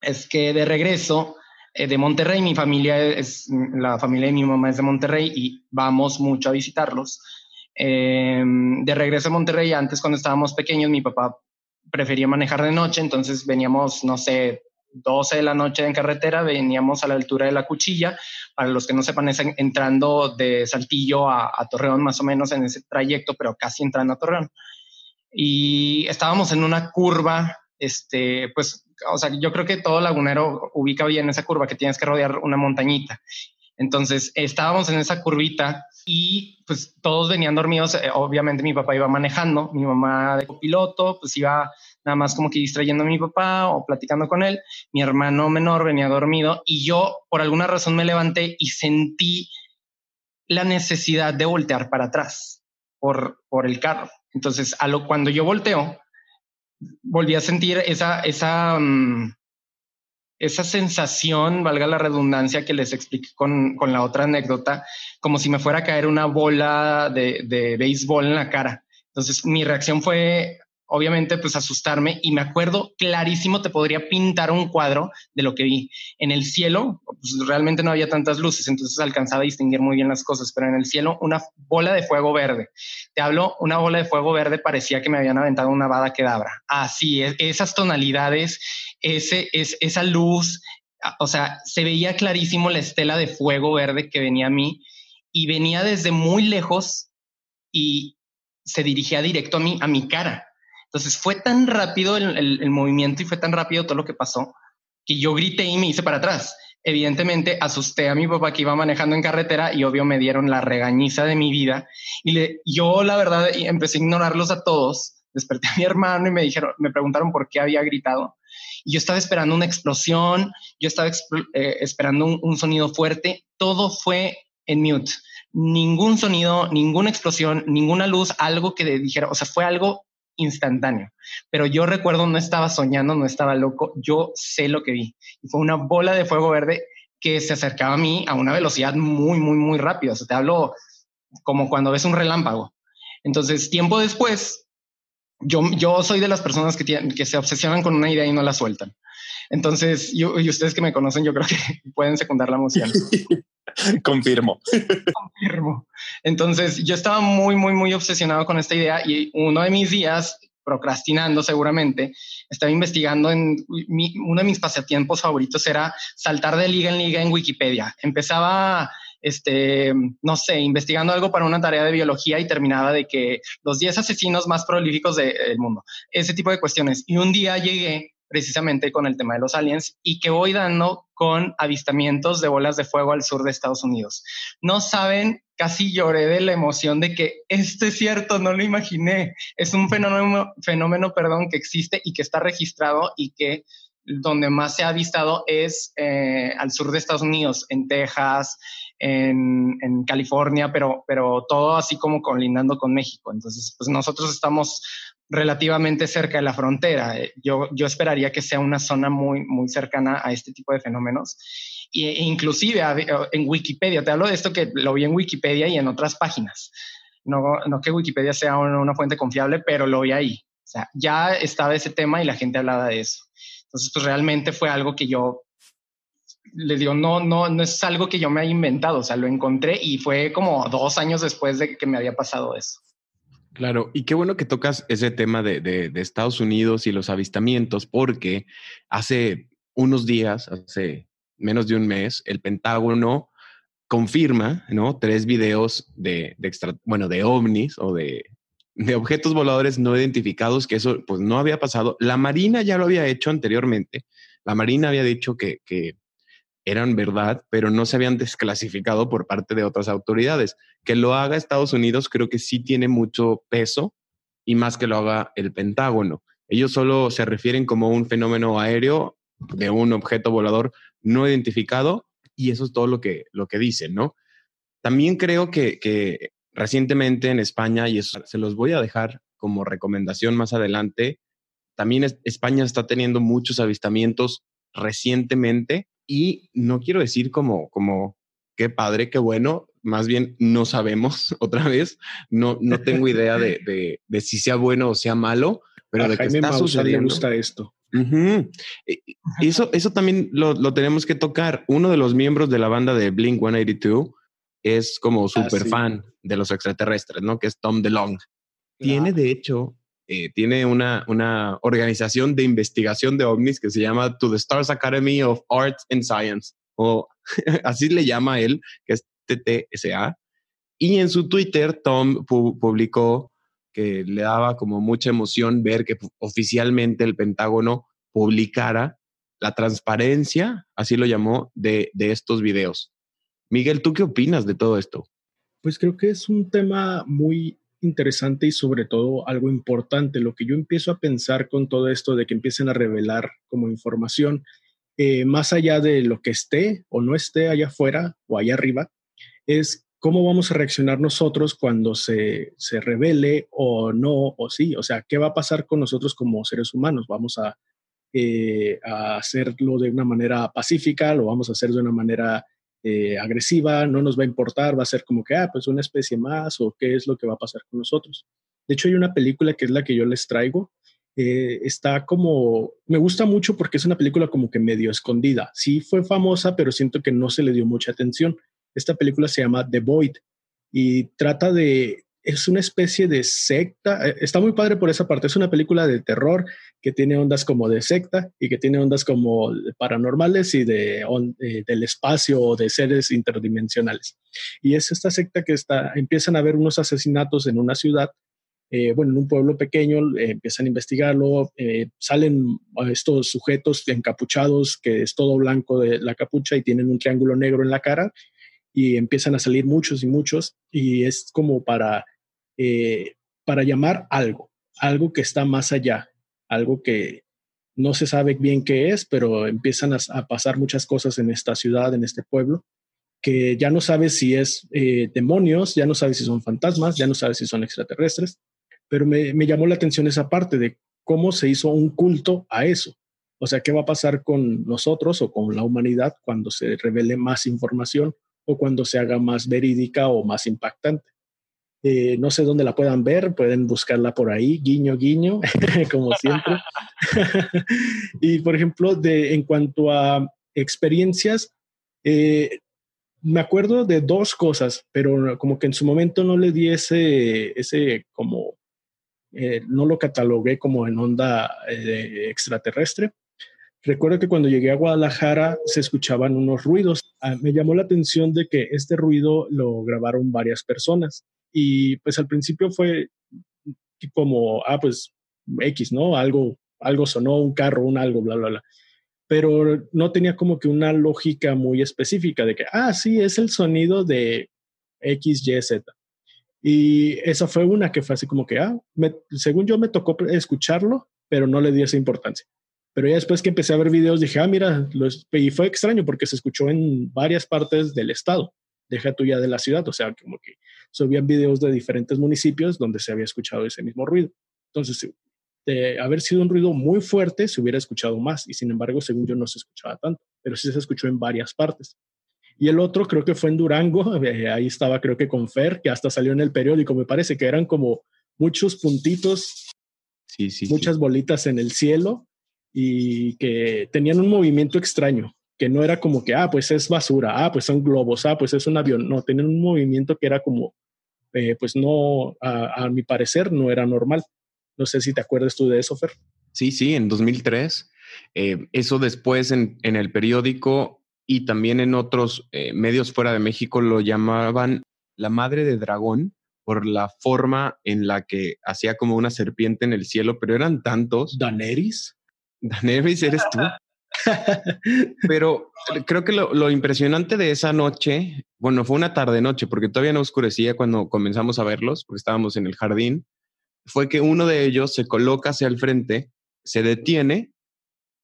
es que de regreso eh, de Monterrey, mi familia es, la familia de mi mamá es de Monterrey y vamos mucho a visitarlos. Em, de regreso a Monterrey, antes cuando estábamos pequeños, mi papá prefería manejar de noche, entonces veníamos, no sé, 12 de la noche en carretera, veníamos a la altura de la cuchilla. Para los que no sepan, es entrando de Saltillo a, Torreón, más o menos en ese trayecto, pero casi entrando a Torreón. Y estábamos en una curva, este, pues o sea, yo creo que todo lagunero ubica bien esa curva que tienes que rodear una montañita. Entonces estábamos en esa curvita y pues todos venían dormidos. Eh, obviamente mi papá iba manejando, mi mamá de copiloto, pues iba nada más como que distrayendo a mi papá o platicando con él. Mi hermano menor venía dormido y yo por alguna razón me levanté y sentí la necesidad de voltear para atrás por, por el carro. Entonces, a lo, cuando yo volteo, volví a sentir esa, esa, mm, esa sensación, valga la redundancia que les expliqué con, con, la otra anécdota, como si me fuera a caer una bola de, de béisbol en la cara. Entonces mi reacción fue obviamente pues asustarme y me acuerdo clarísimo, te podría pintar un cuadro de lo que vi. En el cielo, pues realmente no había tantas luces, entonces alcanzaba a distinguir muy bien las cosas, pero en el cielo una bola de fuego verde. Te hablo, una bola de fuego verde parecía que me habían aventado una bada quedabra. Así es, esas tonalidades, ese, es, esa luz, o sea, se veía clarísimo la estela de fuego verde que venía a mí y venía desde muy lejos y se dirigía directo a mí, a mi cara entonces fue tan rápido el, movimiento y fue tan rápido todo lo que pasó que yo grité y me hice para atrás. Evidentemente asusté a mi papá que iba manejando en carretera y obvio me dieron la regañiza de mi vida. Y yo la verdad empecé a ignorarlos a todos. Desperté a mi hermano y me dijeron, me preguntaron por qué había gritado. Y yo estaba esperando una explosión, yo estaba eh, esperando un, un sonido fuerte. Todo fue en mute ningún sonido, ninguna explosión, ninguna luz, algo que dijera, o sea, fue algo instantáneo. Pero yo recuerdo, no estaba soñando, no estaba loco, yo sé lo que vi. Y fue una bola de fuego verde que se acercaba a mí a una velocidad muy, muy, muy rápida. O te hablo como cuando ves un relámpago. Entonces, tiempo después, yo, yo soy de las personas que, tienen, que se obsesionan con una idea y no la sueltan. Entonces, yo, y ustedes que me conocen, yo creo que pueden secundar la emoción. Confirmo. Confirmo. Entonces, yo estaba muy, muy, muy obsesionado con esta idea y uno de mis días, procrastinando seguramente, estaba investigando en uno de mis pasatiempos favoritos era saltar de liga en liga en Wikipedia. Empezaba este, no sé, investigando algo para una tarea de biología y terminaba de que los 10 asesinos más prolíficos del mundo, ese tipo de cuestiones. Y un día llegué precisamente con el tema de los aliens y que voy dando con avistamientos de bolas de fuego al sur de Estados Unidos. No saben, casi lloré de la emoción de que esto es cierto, no lo imaginé. Es un fenómeno, fenómeno perdón, que existe y que está registrado y que donde más se ha avistado es eh, al sur de Estados Unidos, en Texas, en, en, California, pero, pero todo así como colindando con México. Entonces, pues nosotros estamos relativamente cerca de la frontera. Eh, yo, yo esperaría que sea una zona muy, muy cercana a este tipo de fenómenos. E inclusive en Wikipedia, te hablo de esto que lo vi en Wikipedia y en otras páginas. No, no que Wikipedia sea una, fuente confiable, pero lo vi ahí. O sea, ya estaba ese tema y la gente hablaba de eso. Entonces, pues realmente fue algo que yo le digo, no, no, no es algo que yo me haya inventado, o sea, lo encontré y fue como dos años después de que me había pasado eso. Claro, y qué bueno que tocas ese tema de, Estados Unidos y los avistamientos, porque hace unos días, hace menos de un mes, el Pentágono confirma, ¿no? Tres videos de, de extra, bueno, de ovnis o de, de objetos voladores no identificados, que eso pues no había pasado. La Marina ya lo había hecho anteriormente. La Marina había dicho que, que eran verdad, pero no se habían desclasificado por parte de otras autoridades. Que lo haga Estados Unidos creo que sí tiene mucho peso y más que lo haga el Pentágono. Ellos solo se refieren como un fenómeno aéreo de un objeto volador no identificado y eso es todo lo que, lo que dicen, ¿no? También creo que, que recientemente en España, y eso se los voy a dejar como recomendación más adelante, también España está teniendo muchos avistamientos recientemente y no quiero decir como, como, qué padre, qué bueno, más bien no sabemos otra vez, no, no tengo idea de, de, de si sea bueno o sea malo, pero de que está sucediendo. le gusta esto. Uh -huh. Eso, eso también lo, lo, tenemos que tocar. Uno de los miembros de la banda de Blink 182 es como súper ah, sí. fan de los extraterrestres, ¿no? Que es Tom DeLong. Tiene, de hecho, eh, tiene una, una organización de investigación de ovnis que se llama To the Stars Academy of Arts and Science, o así le llama él, que es TTSA. Y en su Twitter, Tom pu publicó que le daba como mucha emoción ver que oficialmente el Pentágono publicara la transparencia, así lo llamó, de, de estos videos. Miguel, ¿tú qué opinas de todo esto? Pues creo que es un tema muy interesante y sobre todo algo importante. Lo que yo empiezo a pensar con todo esto de que empiecen a revelar como información, eh, más allá de lo que esté o no esté allá afuera o allá arriba, es cómo vamos a reaccionar nosotros cuando se, se revele o no, o sí. O sea, ¿qué va a pasar con nosotros como seres humanos? ¿Vamos a, eh, a hacerlo de una manera pacífica? ¿Lo vamos a hacer de una manera eh, agresiva, no nos va a importar, va a ser como que, ah, pues una especie más o qué es lo que va a pasar con nosotros. De hecho, hay una película que es la que yo les traigo. Eh, está como, me gusta mucho porque es una película como que medio escondida. Sí fue famosa, pero siento que no se le dio mucha atención. Esta película se llama The Void y trata de es una especie de secta. Eh, está muy padre por esa parte. Es una película de terror que tiene ondas como de secta y que tiene ondas como paranormales y de eh, del espacio o de seres interdimensionales. Y es esta secta que está, empiezan a haber unos asesinatos en una ciudad, eh, bueno, en un pueblo pequeño, empiezan a investigarlo, salen estos sujetos encapuchados que es todo blanco de la capucha y tienen un triángulo negro en la cara y empiezan a salir muchos y muchos y es como para eh, para llamar algo, algo que está más allá, algo que no se sabe bien qué es, pero empiezan a, pasar muchas cosas en esta ciudad, en este pueblo, que ya no sabes si es eh, demonios, ya no sabes si son fantasmas, ya no sabes si son extraterrestres, pero me, me llamó la atención esa parte de cómo se hizo un culto a eso. O sea, ¿qué va a pasar con nosotros o con la humanidad cuando se revele más información o cuando se haga más verídica o más impactante? Eh, no sé dónde la puedan ver, pueden buscarla por ahí, guiño, guiño, como siempre. y por ejemplo, de, en cuanto a experiencias, eh, me acuerdo de dos cosas, pero como que en su momento no le di ese, ese como, eh, no lo catalogué como en onda extraterrestre. Recuerdo que cuando llegué a Guadalajara se escuchaban unos ruidos. Ah, me llamó la atención de que este ruido lo grabaron varias personas y pues al principio fue como, ah, pues X, ¿no? Algo, algo sonó, un carro, un algo, bla, bla, bla. Pero no tenía como que una lógica muy específica de que, ah, sí, es el sonido de X, Y, Z. Y esa fue una que fue así como que, ah, según yo me tocó escucharlo, pero no le di esa importancia. Pero ya después que empecé a ver videos dije, ah, mira, y fue extraño porque se escuchó en varias partes del estado deja tuya de la ciudad, o sea, como que subían videos de diferentes municipios donde se había escuchado ese mismo ruido. Entonces, de haber sido un ruido muy fuerte, se hubiera escuchado más y sin embargo, según yo, no se escuchaba tanto, pero sí se escuchó en varias partes. Y el otro creo que fue en Durango, eh, ahí estaba creo que con Fer, que hasta salió en el periódico, me parece que eran como muchos puntitos, sí, sí, muchas bolitas en el cielo y que tenían un movimiento extraño que no era como que, ah, pues es basura, ah, pues son globos, ah, pues es un avión. No, tenían un movimiento que era como, eh, pues no, a, mi parecer, no era normal. No sé si te acuerdas tú de eso, Fer. Sí, sí, en 2003. Eh, eso después en, en, el periódico y también en otros eh, medios fuera de México lo llamaban la madre de dragón por la forma en la que hacía como una serpiente en el cielo, pero eran tantos. ¿Daneris? ¿Daneris eres tú? Pero creo que lo, impresionante de esa noche, bueno, fue una tarde-noche, porque todavía no oscurecía cuando comenzamos a verlos, porque estábamos en el jardín, fue que uno de ellos se coloca hacia el frente, se detiene,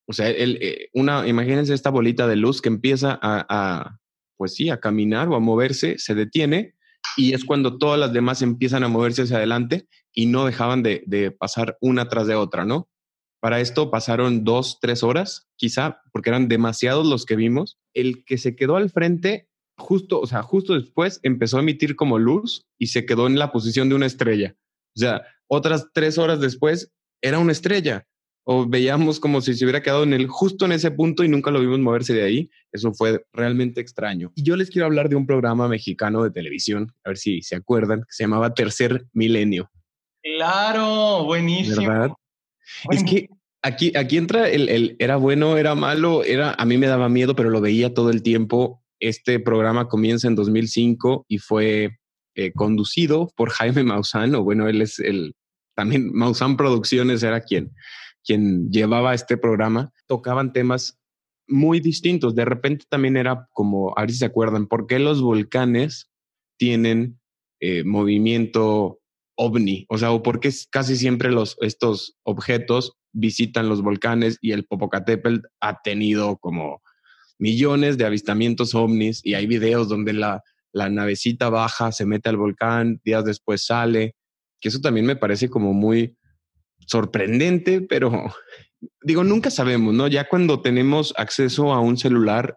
o sea, el, eh, una, imagínense esta bolita de luz que empieza a, pues sí, a caminar o a moverse, se detiene y es cuando todas las demás empiezan a moverse hacia adelante y no dejaban de, de pasar una tras de otra, ¿no? Para esto pasaron dos, tres horas, quizá, porque eran demasiados los que vimos. El que se quedó al frente, justo, o sea, justo después empezó a emitir como luz y se quedó en la posición de una estrella. O sea, otras tres horas después era una estrella. O veíamos como si se hubiera quedado en el justo en ese punto y nunca lo vimos moverse de ahí. Eso fue realmente extraño. Y yo les quiero hablar de un programa mexicano de televisión, a ver si se acuerdan, que se llamaba Tercer Milenio. Claro, buenísimo. ¿Verdad? Es que aquí, aquí entra el, era bueno, era malo, era, a mí me daba miedo, pero lo veía todo el tiempo. Este programa comienza en 2005 y fue eh, conducido por Jaime Maussan, o bueno, él es el, también Maussan Producciones era quien, quien llevaba este programa, tocaban temas muy distintos. De repente también era como, a ver si se acuerdan, ¿por qué los volcanes tienen eh, movimiento ovni? O sea, o por qué casi siempre los, estos objetos visitan los volcanes y el Popocatépetl ha tenido como millones de avistamientos ovnis y hay videos donde la, la navecita baja, se mete al volcán, días después sale, que eso también me parece como muy sorprendente, pero digo, nunca sabemos, ¿no? Ya cuando tenemos acceso a un celular,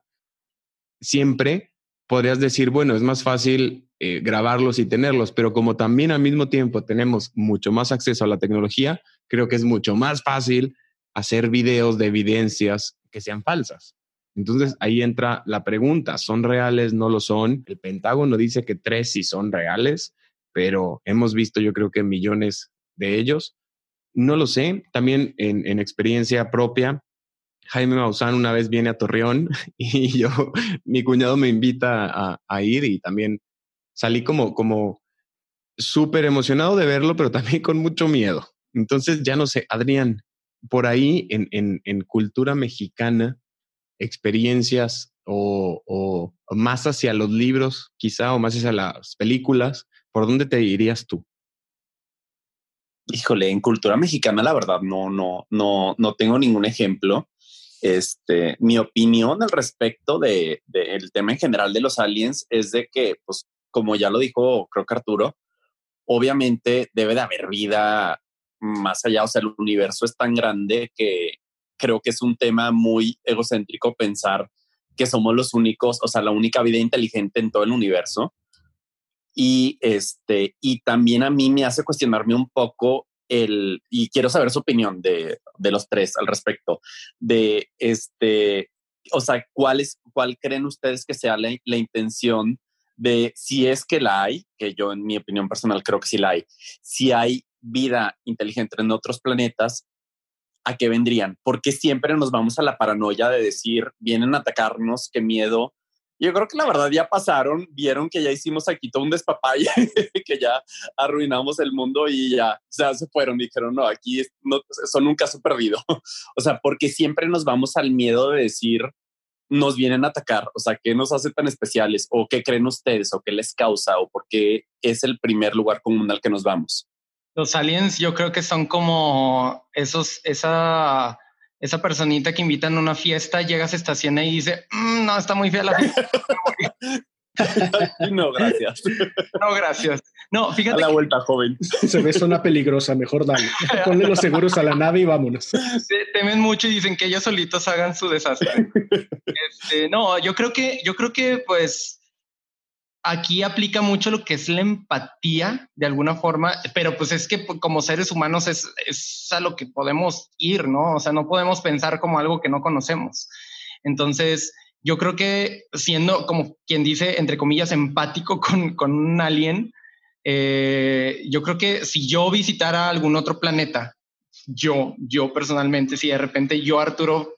siempre podrías decir, bueno, es más fácil eh, grabarlos y tenerlos, pero como también al mismo tiempo tenemos mucho más acceso a la tecnología, creo que es mucho más fácil hacer videos de evidencias que sean falsas. Entonces ahí entra la pregunta, ¿son reales? ¿No lo son? El Pentágono dice que tres sí son reales, pero hemos visto yo creo que millones de ellos. No lo sé, también en, experiencia propia, Jaime Maussan una vez viene a Torreón y yo, mi cuñado me invita a, ir y también salí como, como súper emocionado de verlo, pero también con mucho miedo. Entonces, ya no sé, Adrián, por ahí en, en cultura mexicana, experiencias o, más hacia los libros, quizá, o más hacia las películas, ¿por dónde te irías tú? Híjole, en cultura mexicana, la verdad, no, no, no, no tengo ningún ejemplo. Este, mi opinión al respecto del de, tema en general de los aliens es de que, pues, como ya lo dijo, creo que Arturo, obviamente debe de haber vida más allá, o sea, el universo es tan grande que creo que es un tema muy egocéntrico pensar que somos los únicos, o sea, la única vida inteligente en todo el universo. Y este, y también a mí me hace cuestionarme un poco el, y quiero saber su opinión de, de los tres al respecto, de este, o sea, ¿cuál, es, cuál creen ustedes que sea la, la intención de si es que la hay, que yo en mi opinión personal creo que sí la hay, si hay vida inteligente en otros planetas, a qué vendrían, porque siempre nos vamos a la paranoia de decir, vienen a atacarnos, qué miedo. Yo creo que la verdad ya pasaron, vieron que ya hicimos aquí todo un despapalle, que ya arruinamos el mundo y ya, se fueron, dijeron, no, aquí no, son un caso perdido. o sea, porque siempre nos vamos al miedo de decir, nos vienen a atacar, o sea, ¿qué nos hace tan especiales? ¿O qué creen ustedes? ¿O qué les causa? ¿O por qué es el primer lugar común al que nos vamos? Los aliens yo creo que son como esos, esa, esa personita que invitan a una fiesta, llega, se estaciona y dice, mm, no, está muy fea la fiesta. no, gracias. No, gracias. No, fíjate. A la vuelta, joven. Se ve zona peligrosa, mejor dale. Ponle los seguros a la nave y vámonos. Se temen mucho y dicen que ellos solitos hagan su desastre. Este, no, yo creo que, yo creo que pues aquí aplica mucho lo que es la empatía de alguna forma, pero pues es que como seres humanos es, es, a lo que podemos ir, ¿no? O sea, no podemos pensar como algo que no conocemos. Entonces, yo creo que siendo como quien dice, entre comillas, empático con, con un alien, eh, yo creo que si yo visitara algún otro planeta, yo, yo personalmente, si de repente yo, Arturo,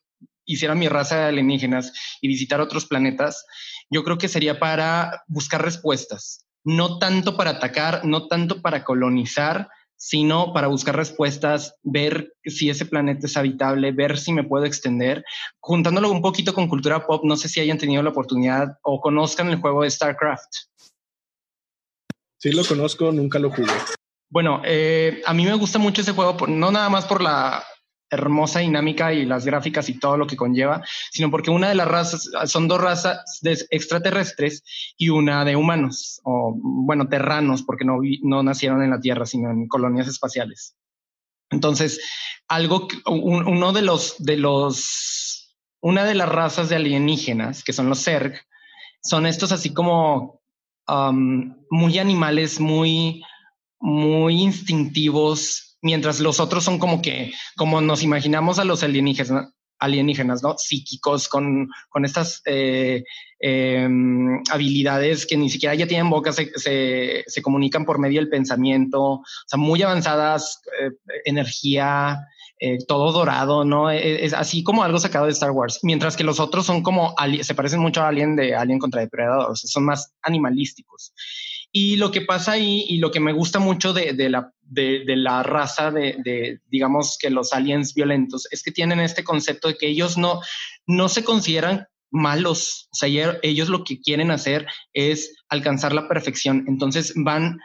hiciera mi raza de alienígenas y visitar otros planetas, yo creo que sería para buscar respuestas, no tanto para atacar, no tanto para colonizar, sino para buscar respuestas, ver si ese planeta es habitable, ver si me puedo extender. Juntándolo un poquito con cultura pop, no sé si hayan tenido la oportunidad o conozcan el juego de StarCraft. Sí, lo conozco, nunca lo jugué. Bueno, eh, a mí me gusta mucho ese juego, no nada más por la hermosa dinámica y las gráficas y todo lo que conlleva, sino porque una de las razas, son dos razas de extraterrestres y una de humanos, o bueno, terranos, porque no, no nacieron en la Tierra, sino en colonias espaciales. Entonces, algo, uno de los, de los, una de las razas de alienígenas, que son los Zerg, son estos así como muy animales, muy, muy instintivos, mientras los otros son como que, como nos imaginamos a los alienígenas, alienígenas, ¿no? Psíquicos con, con estas eh, em, habilidades que ni siquiera ya tienen boca, se, se, comunican por medio del pensamiento, o sea, muy avanzadas, eh, energía, eh, todo dorado, ¿no? E, es, así como algo sacado de Star Wars, mientras que los otros son como, se parecen mucho a Alien de Alien contra Depredador, o son más animalísticos. Y lo que pasa ahí y lo que me gusta mucho de, la, raza de, digamos que los aliens violentos, es que tienen este concepto de que ellos no, no se consideran malos. O sea, ellos lo que quieren hacer es alcanzar la perfección. Entonces van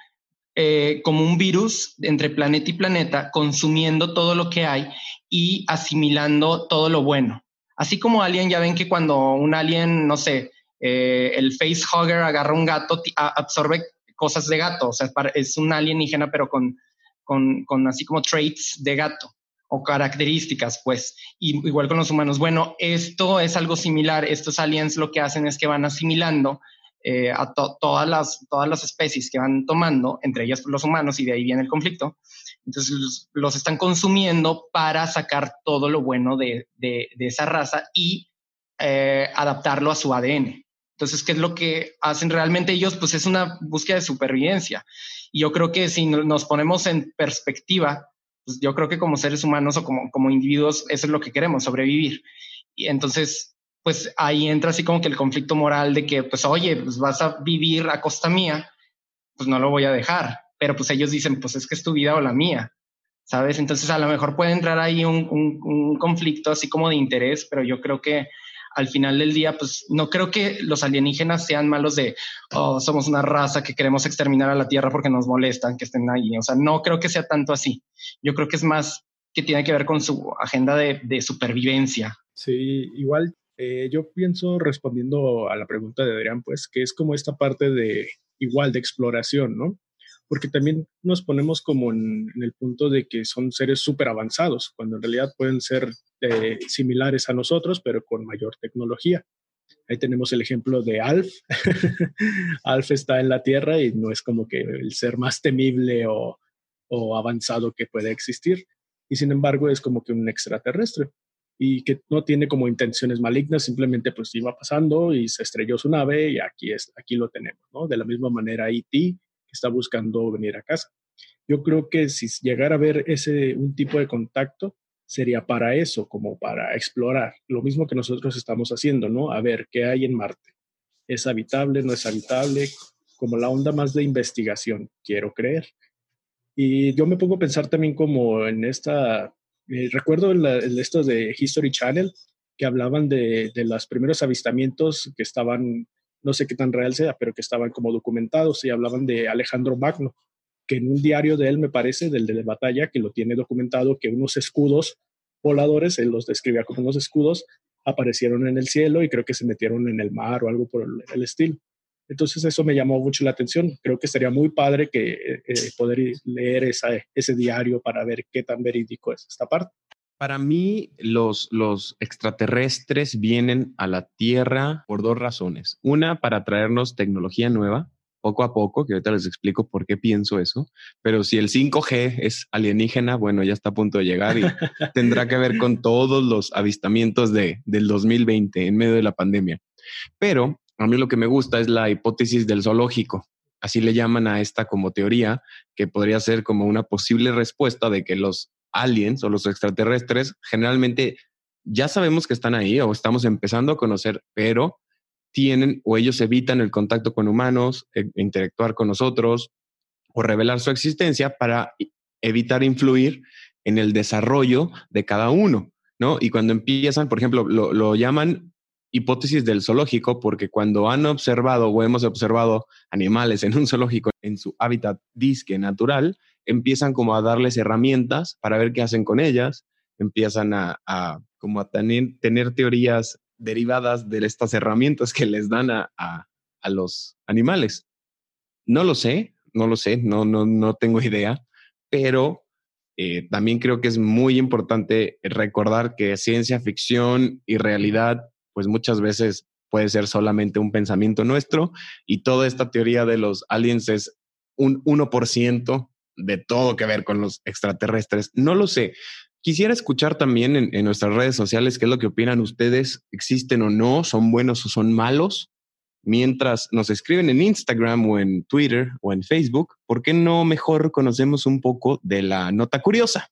eh, como un virus entre planeta y planeta, consumiendo todo lo que hay y asimilando todo lo bueno. Así como alien, ya ven que cuando un alien, no sé, eh, el facehugger agarra un gato, absorbe cosas de gato, o sea, es un alienígena, pero con, con, con así como traits de gato o características, pues, igual con los humanos. Bueno, esto es algo similar. Estos aliens lo que hacen es que van asimilando eh, a todas, las, todas las especies que van tomando, entre ellas los humanos, y de ahí viene el conflicto. Entonces los, están consumiendo para sacar todo lo bueno de, de, esa raza y eh, adaptarlo a su ADN. Entonces, ¿qué es lo que hacen realmente ellos? Pues es una búsqueda de supervivencia. Y yo creo que si nos ponemos en perspectiva, pues yo creo que como seres humanos o como, como individuos, eso es lo que queremos, sobrevivir. Y entonces, pues ahí entra así como que el conflicto moral de que, pues, oye, pues vas a vivir a costa mía, pues no lo voy a dejar. Pero pues ellos dicen, pues es que es tu vida o la mía, ¿sabes? Entonces a lo mejor puede entrar ahí un, un conflicto así como de interés, pero yo creo que al final del día, pues no creo que los alienígenas sean malos de, oh, somos una raza que queremos exterminar a la Tierra porque nos molestan que estén ahí. O sea, no creo que sea tanto así. Yo creo que es más que tiene que ver con su agenda de, supervivencia. Sí, igual eh, yo pienso respondiendo a la pregunta de Adrián, pues que es como esta parte de igual de exploración, ¿no? Porque también nos ponemos como en, el punto de que son seres súper avanzados, cuando en realidad pueden ser eh, similares a nosotros, pero con mayor tecnología. Ahí tenemos el ejemplo de Alf. Alf está en la Tierra y no es como que el ser más temible o, o avanzado que puede existir. Y sin embargo es como que un extraterrestre y que no tiene como intenciones malignas, simplemente pues iba pasando y se estrelló su nave y aquí, es, aquí lo tenemos, ¿no? De la misma manera E.T está buscando venir a casa. Yo creo que si llegara a ver ese un tipo de contacto sería para eso, como para explorar, lo mismo que nosotros estamos haciendo, ¿no? A ver qué hay en Marte. ¿Es habitable? ¿No es habitable? Como la onda más de investigación, quiero creer. Y yo me pongo a pensar también como en esta, eh, recuerdo en, esto de History Channel, que hablaban de, de los primeros avistamientos que estaban no sé qué tan real sea, pero que estaban como documentados y hablaban de Alejandro Magno, que en un diario de él, me parece, del de batalla, que lo tiene documentado, que unos escudos voladores, él los describía como unos escudos, aparecieron en el cielo y creo que se metieron en el mar o algo por el, estilo. Entonces eso me llamó mucho la atención. Creo que sería muy padre que eh, eh, poder leer ese diario para ver qué tan verídico es esta parte. Para mí, los, los extraterrestres vienen a la Tierra por dos razones. Una, para traernos tecnología nueva, poco a poco, que ahorita les explico por qué pienso eso, pero si el 5G es alienígena, bueno, ya está a punto de llegar y tendrá que ver con todos los avistamientos de, del 2020 en medio de la pandemia. Pero a mí lo que me gusta es la hipótesis del zoológico. Así le llaman a esta como teoría, que podría ser como una posible respuesta de que los aliens o los extraterrestres, generalmente ya sabemos que están ahí o estamos empezando a conocer, pero tienen o ellos evitan el contacto con humanos, e, interactuar con nosotros o revelar su existencia para evitar influir en el desarrollo de cada uno, ¿no? Y cuando empiezan, por ejemplo, lo, lo llaman hipótesis del zoológico porque cuando han observado o hemos observado animales en un zoológico en su hábitat disque natural, empiezan como a darles herramientas para ver qué hacen con ellas, empiezan a, como a tener, teorías derivadas de estas herramientas que les dan a, a, los animales. No lo sé, no lo sé, no, no, no tengo idea, pero eh, también creo que es muy importante recordar que ciencia ficción y realidad, pues muchas veces puede ser solamente un pensamiento nuestro y toda esta teoría de los aliens es un 1% de todo que ver con los extraterrestres. No lo sé. Quisiera escuchar también en, nuestras redes sociales qué es lo que opinan ustedes. ¿Existen o no? ¿Son buenos o son malos? Mientras nos escriben en Instagram o en Twitter o en Facebook, ¿por qué no mejor conocemos un poco de la nota curiosa?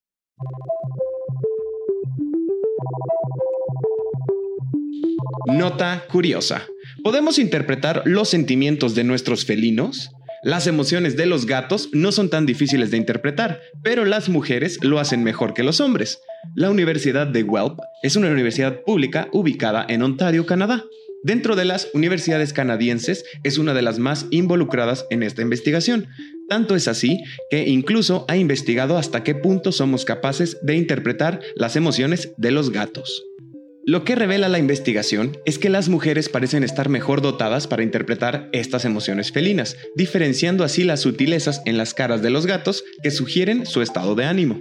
Nota curiosa. ¿Podemos interpretar los sentimientos de nuestros felinos? Las emociones de los gatos no son tan difíciles de interpretar, pero las mujeres lo hacen mejor que los hombres. La Universidad de Guelph es una universidad pública ubicada en Ontario, Canadá. Dentro de las universidades canadienses es una de las más involucradas en esta investigación. Tanto es así que incluso ha investigado hasta qué punto somos capaces de interpretar las emociones de los gatos. Lo que revela la investigación es que las mujeres parecen estar mejor dotadas para interpretar estas emociones felinas, diferenciando así las sutilezas en las caras de los gatos que sugieren su estado de ánimo.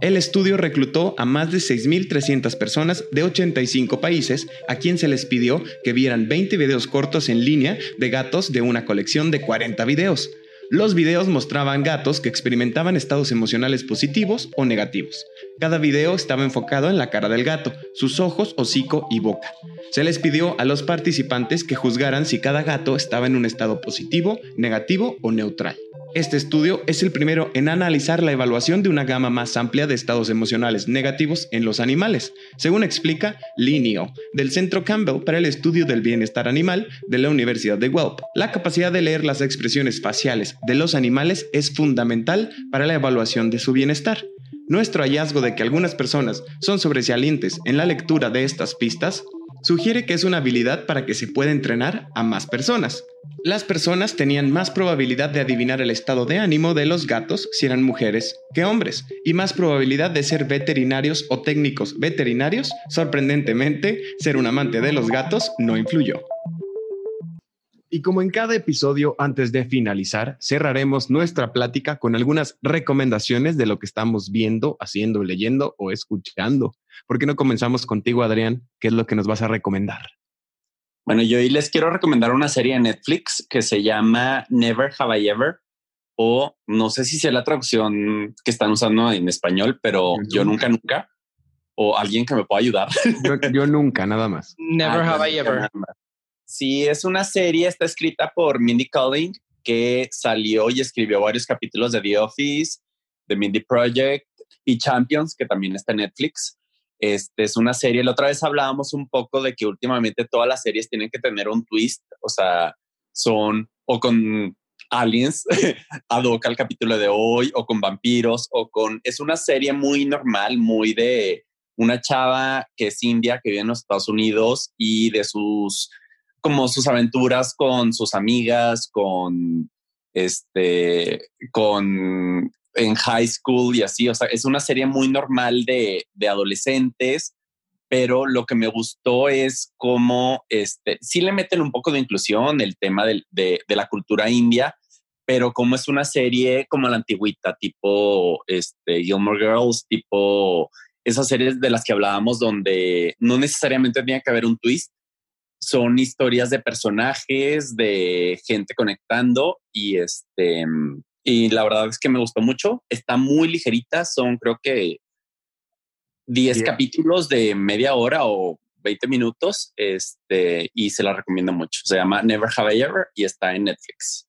El estudio reclutó a más de 6.300 personas de 85 países a quien se les pidió que vieran 20 videos cortos en línea de gatos de una colección de 40 videos. Los videos mostraban gatos que experimentaban estados emocionales positivos o negativos. Cada video estaba enfocado en la cara del gato, sus ojos, hocico y boca. Se les pidió a los participantes que juzgaran si cada gato estaba en un estado positivo, negativo o neutral. Este estudio es el primero en analizar la evaluación de una gama más amplia de estados emocionales negativos en los animales, según explica Linio, del Centro Campbell para el Estudio del Bienestar Animal de la Universidad de Guelph. La capacidad de leer las expresiones faciales de los animales es fundamental para la evaluación de su bienestar. Nuestro hallazgo de que algunas personas son sobresalientes en la lectura de estas pistas sugiere que es una habilidad para que se pueda entrenar a más personas. Las personas tenían más probabilidad de adivinar el estado de ánimo de los gatos si eran mujeres que hombres, y más probabilidad de ser veterinarios o técnicos veterinarios. Sorprendentemente, ser un amante de los gatos no influyó. Y como en cada episodio, antes de finalizar, cerraremos nuestra plática con algunas recomendaciones de lo que estamos viendo, haciendo, leyendo o escuchando. ¿Por qué no comenzamos contigo, Adrián? ¿Qué es lo que nos vas a recomendar? Bueno, yo hoy les quiero recomendar una serie de Netflix que se llama Never Have I Ever, o no sé si sea la traducción que están usando en español, pero yo, nunca, nunca, o alguien que me pueda ayudar. Yo, nunca, nada más. Never Have I Ever. Sí, es una serie, está escrita por Mindy Kaling, que salió y escribió varios capítulos de The Office, The Mindy Project y Champions, que también está en Netflix. Este es una serie, la otra vez hablábamos un poco de que últimamente todas las series tienen que tener un twist, o sea, son o con aliens, ad hoc al capítulo de hoy, o con vampiros, o con... Es una serie muy normal, muy de una chava que es india, que vive en los Estados Unidos y de sus como sus aventuras con sus amigas, con este, con en high school y así. O sea, es una serie muy normal de, de adolescentes, pero lo que me gustó es cómo este, sí le meten un poco de inclusión, el tema de, de, de la cultura india, pero como es una serie como la antigüita, tipo este, Gilmore Girls, tipo esas series de las que hablábamos donde no necesariamente tenía que haber un twist, son historias de personajes, de gente conectando y este y la verdad es que me gustó mucho. Está muy ligerita, son creo que 10 capítulos de media hora o 20 minutos, este y se la recomiendo mucho. Se llama Never Have I Ever y está en Netflix.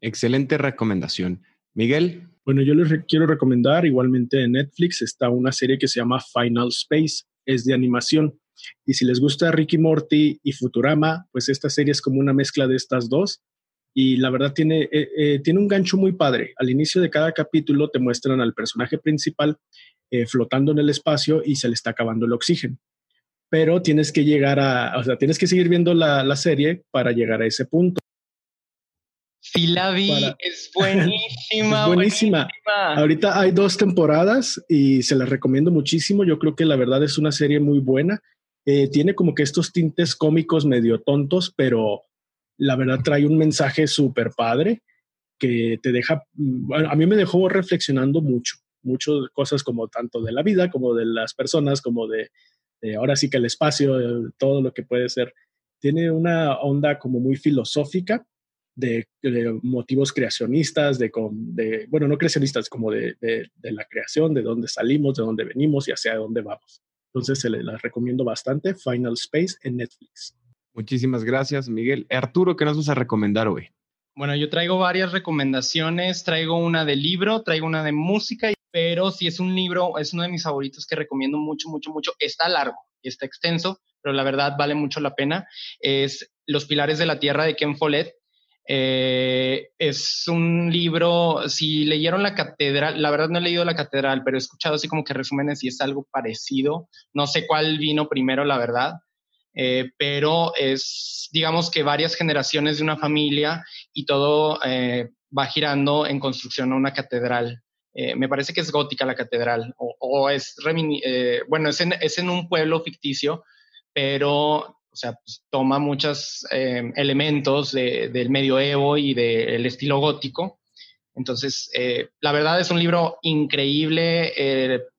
Excelente recomendación. Miguel. Bueno, yo les quiero recomendar igualmente en Netflix está una serie que se llama Final Space, es de animación y si les gusta Ricky Morty y Futurama, pues esta serie es como una mezcla de estas dos. Y la verdad tiene, eh, eh, tiene un gancho muy padre. Al inicio de cada capítulo te muestran al personaje principal eh, flotando en el espacio y se le está acabando el oxígeno. Pero tienes que llegar a, o sea, tienes que seguir viendo la, la serie para llegar a ese punto. Sí, la vi, es buenísima, es buenísima. Ahorita hay dos temporadas y se las recomiendo muchísimo. Yo creo que la verdad es una serie muy buena. Tiene como que estos tintes cómicos medio tontos, pero la verdad trae un mensaje súper padre que te deja, a mí me dejó reflexionando mucho, muchas cosas como tanto de la vida, como de las personas, como de, ahora sí que el espacio, todo lo que puede ser. Tiene una onda como muy filosófica de, motivos creacionistas, de, de, bueno, no creacionistas, como de, la creación, de dónde salimos, de dónde venimos y hacia dónde vamos. Entonces se las recomiendo bastante, Final Space en Netflix. Muchísimas gracias, Miguel. Arturo, ¿qué nos vas a recomendar hoy? Bueno, yo traigo varias recomendaciones, traigo una de libro, traigo una de música, pero si es un libro, es uno de mis favoritos que recomiendo mucho, mucho, mucho. Está largo y está extenso, pero la verdad vale mucho la pena. Es Los Pilares de la Tierra de Ken Follett. Eh, es un libro, si leyeron la catedral, la verdad no he leído la catedral, pero he escuchado así como que resúmenes y es algo parecido. No sé cuál vino primero, la verdad, eh, pero es, digamos que varias generaciones de una familia y todo eh, va girando en construcción a una catedral. me parece que es gótica la catedral, o, es, bueno, es en, es en un pueblo ficticio, pero o sea, pues, toma muchos eh, elementos del medioevo y del estilo gótico. Entonces, eh, la verdad es un libro increíble.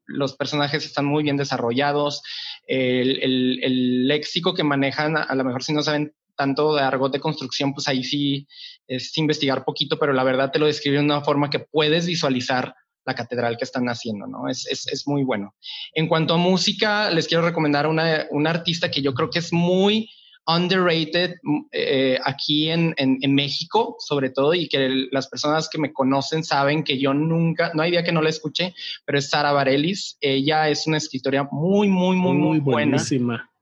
Los personajes están muy bien desarrollados. El, léxico que manejan, a, lo mejor si no saben tanto de argot de construcción, pues ahí sí es investigar poquito, pero la verdad te lo describe de una forma que puedes visualizar la catedral que están haciendo, ¿no? Es, es, es muy bueno. En cuanto a música, les quiero recomendar una, una artista que yo creo que es muy underrated eh, aquí en, en, en, México, sobre todo, y que las personas que me conocen saben que yo nunca, no hay día que no la escuche, pero es Sara Bareilles. Ella es una escritora muy, muy, muy, muy, muy buena.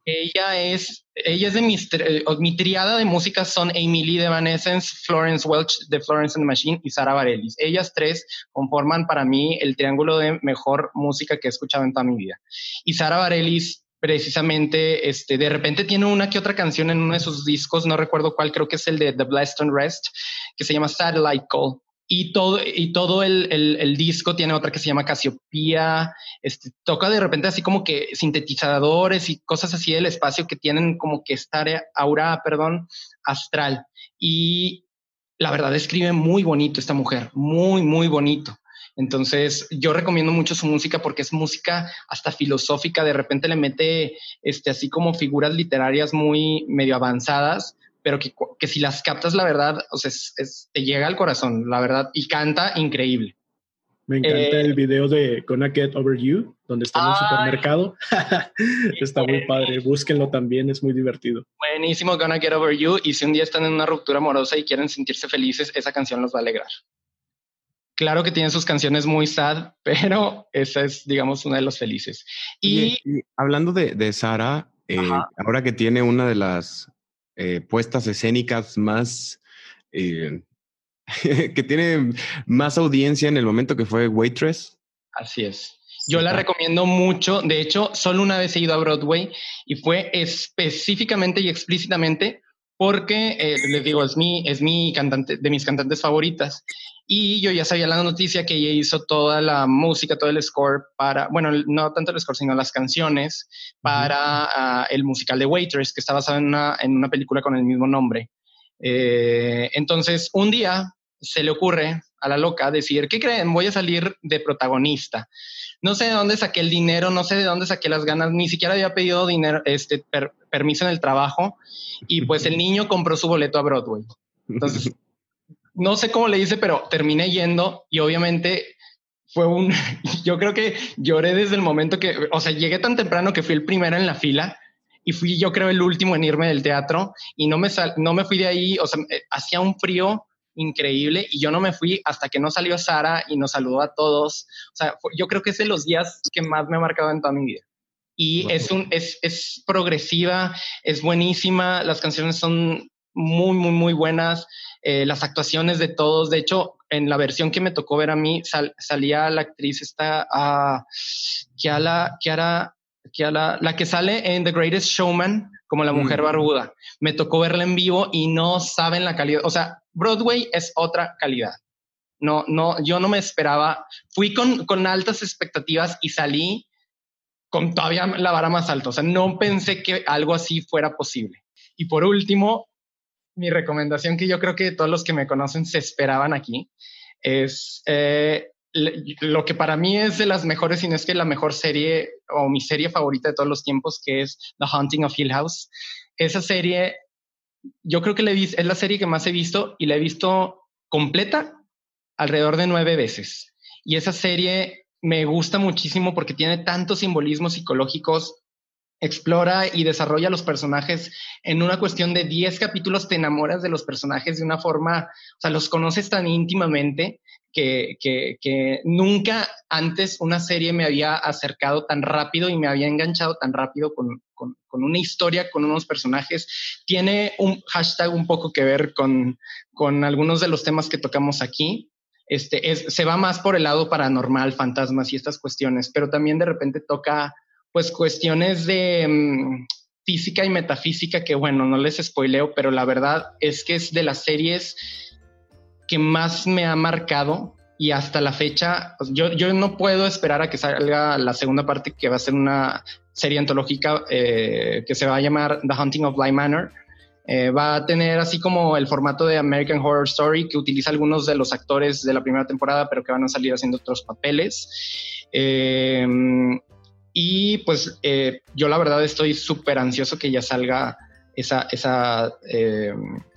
Ella es, ella es de mis, eh, mi triada de música son Amy Lee de Evanescence, Florence Welch de Florence and the Machine y Sara Bareilles. Ellas tres conforman para mí el triángulo de mejor música que he escuchado en toda mi vida. Y Sara Bareilles precisamente, este, de repente tiene una que otra canción en uno de sus discos, no recuerdo cuál, creo que es el de The Blessed and Rest, que se llama Satellite Call y todo, y todo el, el, disco tiene otra que se llama Casiopía, este, toca de repente así como que sintetizadores y cosas así del espacio que tienen como que esta aura, perdón, astral. Y la verdad escribe muy bonito esta mujer, muy, muy bonito. Entonces, yo recomiendo mucho su música porque es música hasta filosófica, de repente le mete este, así como figuras literarias muy medio avanzadas, pero que, que si las captas, la verdad, o sea, es, te llega al corazón, la verdad, y canta increíble. Me encanta el eh, video de Gonna Get Over You, donde está en el supermercado. está muy padre. Búsquenlo también, es muy divertido. Buenísimo, Gonna Get Over You. Y si un día están en una ruptura amorosa y quieren sentirse felices, esa canción los va a alegrar. Claro que tienen sus canciones muy sad, pero esa es, digamos, una de los felices. Y, hablando de, de Sara, eh, ahora que tiene una de las eh, puestas escénicas más eh, que tiene más audiencia en el momento que fue Waitress. Así es. Yo la recomiendo mucho. De hecho, solo una vez he ido a Broadway y fue específicamente y explícitamente porque, eh, les digo, es mi, es mi cantante, de mis cantantes favoritas. Y yo ya sabía la noticia que ella hizo toda la música, todo el score para, bueno, no tanto el score, sino las canciones para ah, el musical de Waitress, que está basado en una, en una película con el mismo nombre. Eh, entonces, un día se le ocurre a la loca decir, ¿qué creen? Voy a salir de protagonista. No sé de dónde saqué el dinero, no sé de dónde saqué las ganas, ni siquiera había pedido dinero, este, permiso en el trabajo y pues el niño compró su boleto a Broadway. Entonces, no sé cómo le hice, pero terminé yendo y obviamente fue un, yo creo que lloré desde el momento que, o sea, llegué tan temprano que fui el primero en la fila y fui yo creo el último en irme del teatro y no me, no me fui de ahí, o sea, eh, hacía un frío increíble y yo no me fui hasta que no salió Sara y nos saludó a todos. O sea, yo creo que es de los días que más me ha marcado en toda mi vida. Y es, un, es, es progresiva, es buenísima, las canciones son muy, muy, muy buenas. Eh, las actuaciones de todos. De hecho, en la versión que me tocó ver a mí, salía la actriz esta, uh, Kiala, Kiara, Kiala, la que sale en The Greatest Showman como la mujer mm. barbuda. Me tocó verla en vivo y no saben la calidad. O sea, Broadway es otra calidad. No, no, yo no me esperaba. Fui con, con altas expectativas y salí con todavía la vara más alta. O sea, no pensé que algo así fuera posible. Y por último, mi recomendación que yo creo que todos los que me conocen se esperaban aquí es eh, lo que para mí es de las mejores, si no es que la mejor serie o mi serie favorita de todos los tiempos, que es The Haunting of Hill House. Esa serie, yo creo que es la serie que más he visto y la he visto completa alrededor de nueve veces. Y esa serie me gusta muchísimo porque tiene tantos simbolismos psicológicos explora y desarrolla los personajes en una cuestión de 10 capítulos, te enamoras de los personajes de una forma, o sea, los conoces tan íntimamente que, nunca antes una serie me había acercado tan rápido y me había enganchado tan rápido con, con, una historia, con unos personajes. Tiene un hashtag un poco que ver con, con algunos de los temas que tocamos aquí. Este, es, se va más por el lado paranormal, fantasmas y estas cuestiones, pero también de repente toca pues cuestiones de mm, física y metafísica que bueno, no les spoileo, pero la verdad es que es de las series que más me ha marcado y hasta la fecha, pues, yo, yo no puedo esperar a que salga la segunda parte, que va a ser una serie antológica eh, que se va a llamar The Hunting of Bly Manor. Eh, va a tener así como el formato de American Horror Story, que utiliza algunos de los actores de la primera temporada, pero que van a salir haciendo otros papeles. Eh, y pues yo la verdad estoy súper ansioso que ya salga esa, esa, eh,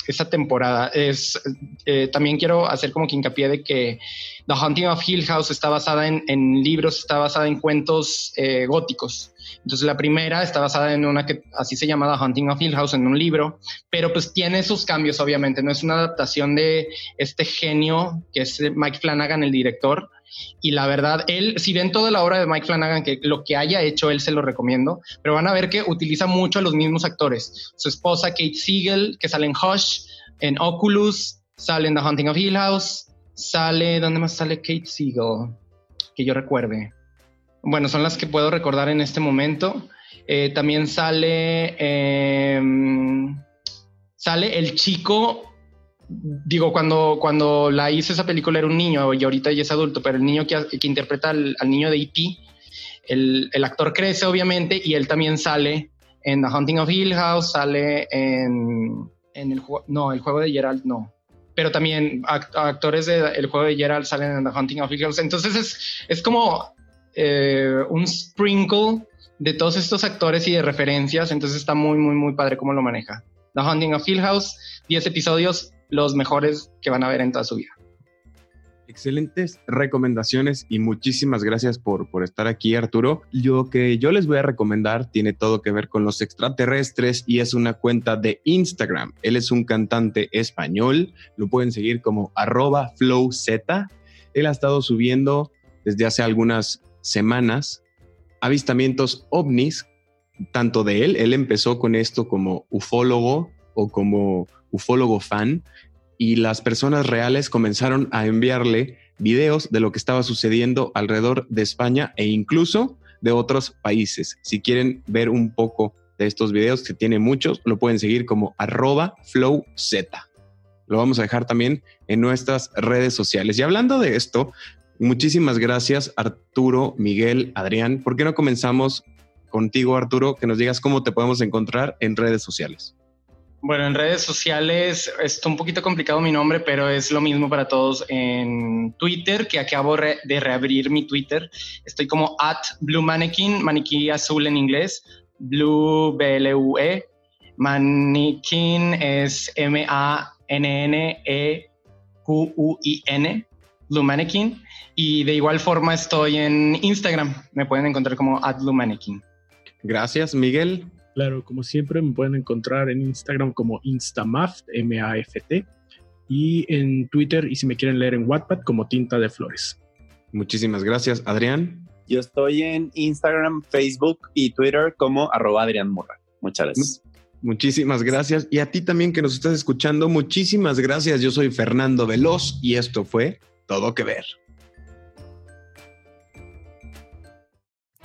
esa temporada. Es, eh, también quiero hacer como que hincapié de que The Haunting of Hill House está basada en, libros, está basada en cuentos eh, góticos. Entonces la primera está basada en una que así se llama The Haunting of Hill House en un libro, pero pues tiene sus cambios obviamente, no es una adaptación de este genio que es Mike Flanagan, el director, y la verdad, él, si ven toda la obra de Mike Flanagan, que lo que haya hecho él se lo recomiendo, pero van a ver que utiliza mucho a los mismos actores. Su esposa Kate Siegel, que sale en Hush, en Oculus, sale en The Hunting of Hill House, sale, ¿dónde más sale Kate Siegel? Que yo recuerde. Bueno, son las que puedo recordar en este momento. Eh, también sale, em, sale el chico digo, cuando, cuando la hice esa película era un niño y ahorita ya es adulto, pero el niño que, que interpreta al, niño de E.T., el, el, actor crece obviamente y él también sale en The Hunting of Hill House, sale en, en el no, el juego de Gerald no, pero también actores del juego de Gerald salen en The Hunting of Hill House. Entonces es, es como eh, un sprinkle de todos estos actores y de referencias, entonces está muy, muy, muy padre cómo lo maneja. The Hunting of Hill House, 10 episodios, los mejores que van a ver en toda su vida. Excelentes recomendaciones y muchísimas gracias por, por estar aquí, Arturo. Lo que yo les voy a recomendar tiene todo que ver con los extraterrestres y es una cuenta de Instagram. Él es un cantante español, lo pueden seguir como arroba flowz. Él ha estado subiendo desde hace algunas semanas avistamientos ovnis, tanto de él, él empezó con esto como ufólogo o como ufólogo fan y las personas reales comenzaron a enviarle videos de lo que estaba sucediendo alrededor de España e incluso de otros países. Si quieren ver un poco de estos videos, que tiene muchos, lo pueden seguir como arroba flowz. Lo vamos a dejar también en nuestras redes sociales. Y hablando de esto, muchísimas gracias Arturo, Miguel, Adrián. ¿Por qué no comenzamos contigo, Arturo, que nos digas cómo te podemos encontrar en redes sociales? Bueno, en redes sociales está un poquito complicado mi nombre, pero es lo mismo para todos en Twitter, que acabo de reabrir mi Twitter. Estoy como at Blue Mannequin, maniquí azul en inglés, Blue B-L-U-E. Mannequin es M-A-N-N-E-Q-U-I-N, Blue Mannequin. Y de igual forma estoy en Instagram, me pueden encontrar como at Blue Mannequin. Gracias, Miguel. Claro, como siempre me pueden encontrar en Instagram como Instamaft, M-A-F-T, y en Twitter y si me quieren leer en Wattpad como Tinta de Flores. Muchísimas gracias, Adrián. Yo estoy en Instagram, Facebook y Twitter como arroba Adrián Murra. Muchas gracias. Muchísimas gracias. Y a ti también que nos estás escuchando, muchísimas gracias. Yo soy Fernando Veloz y esto fue Todo que Ver.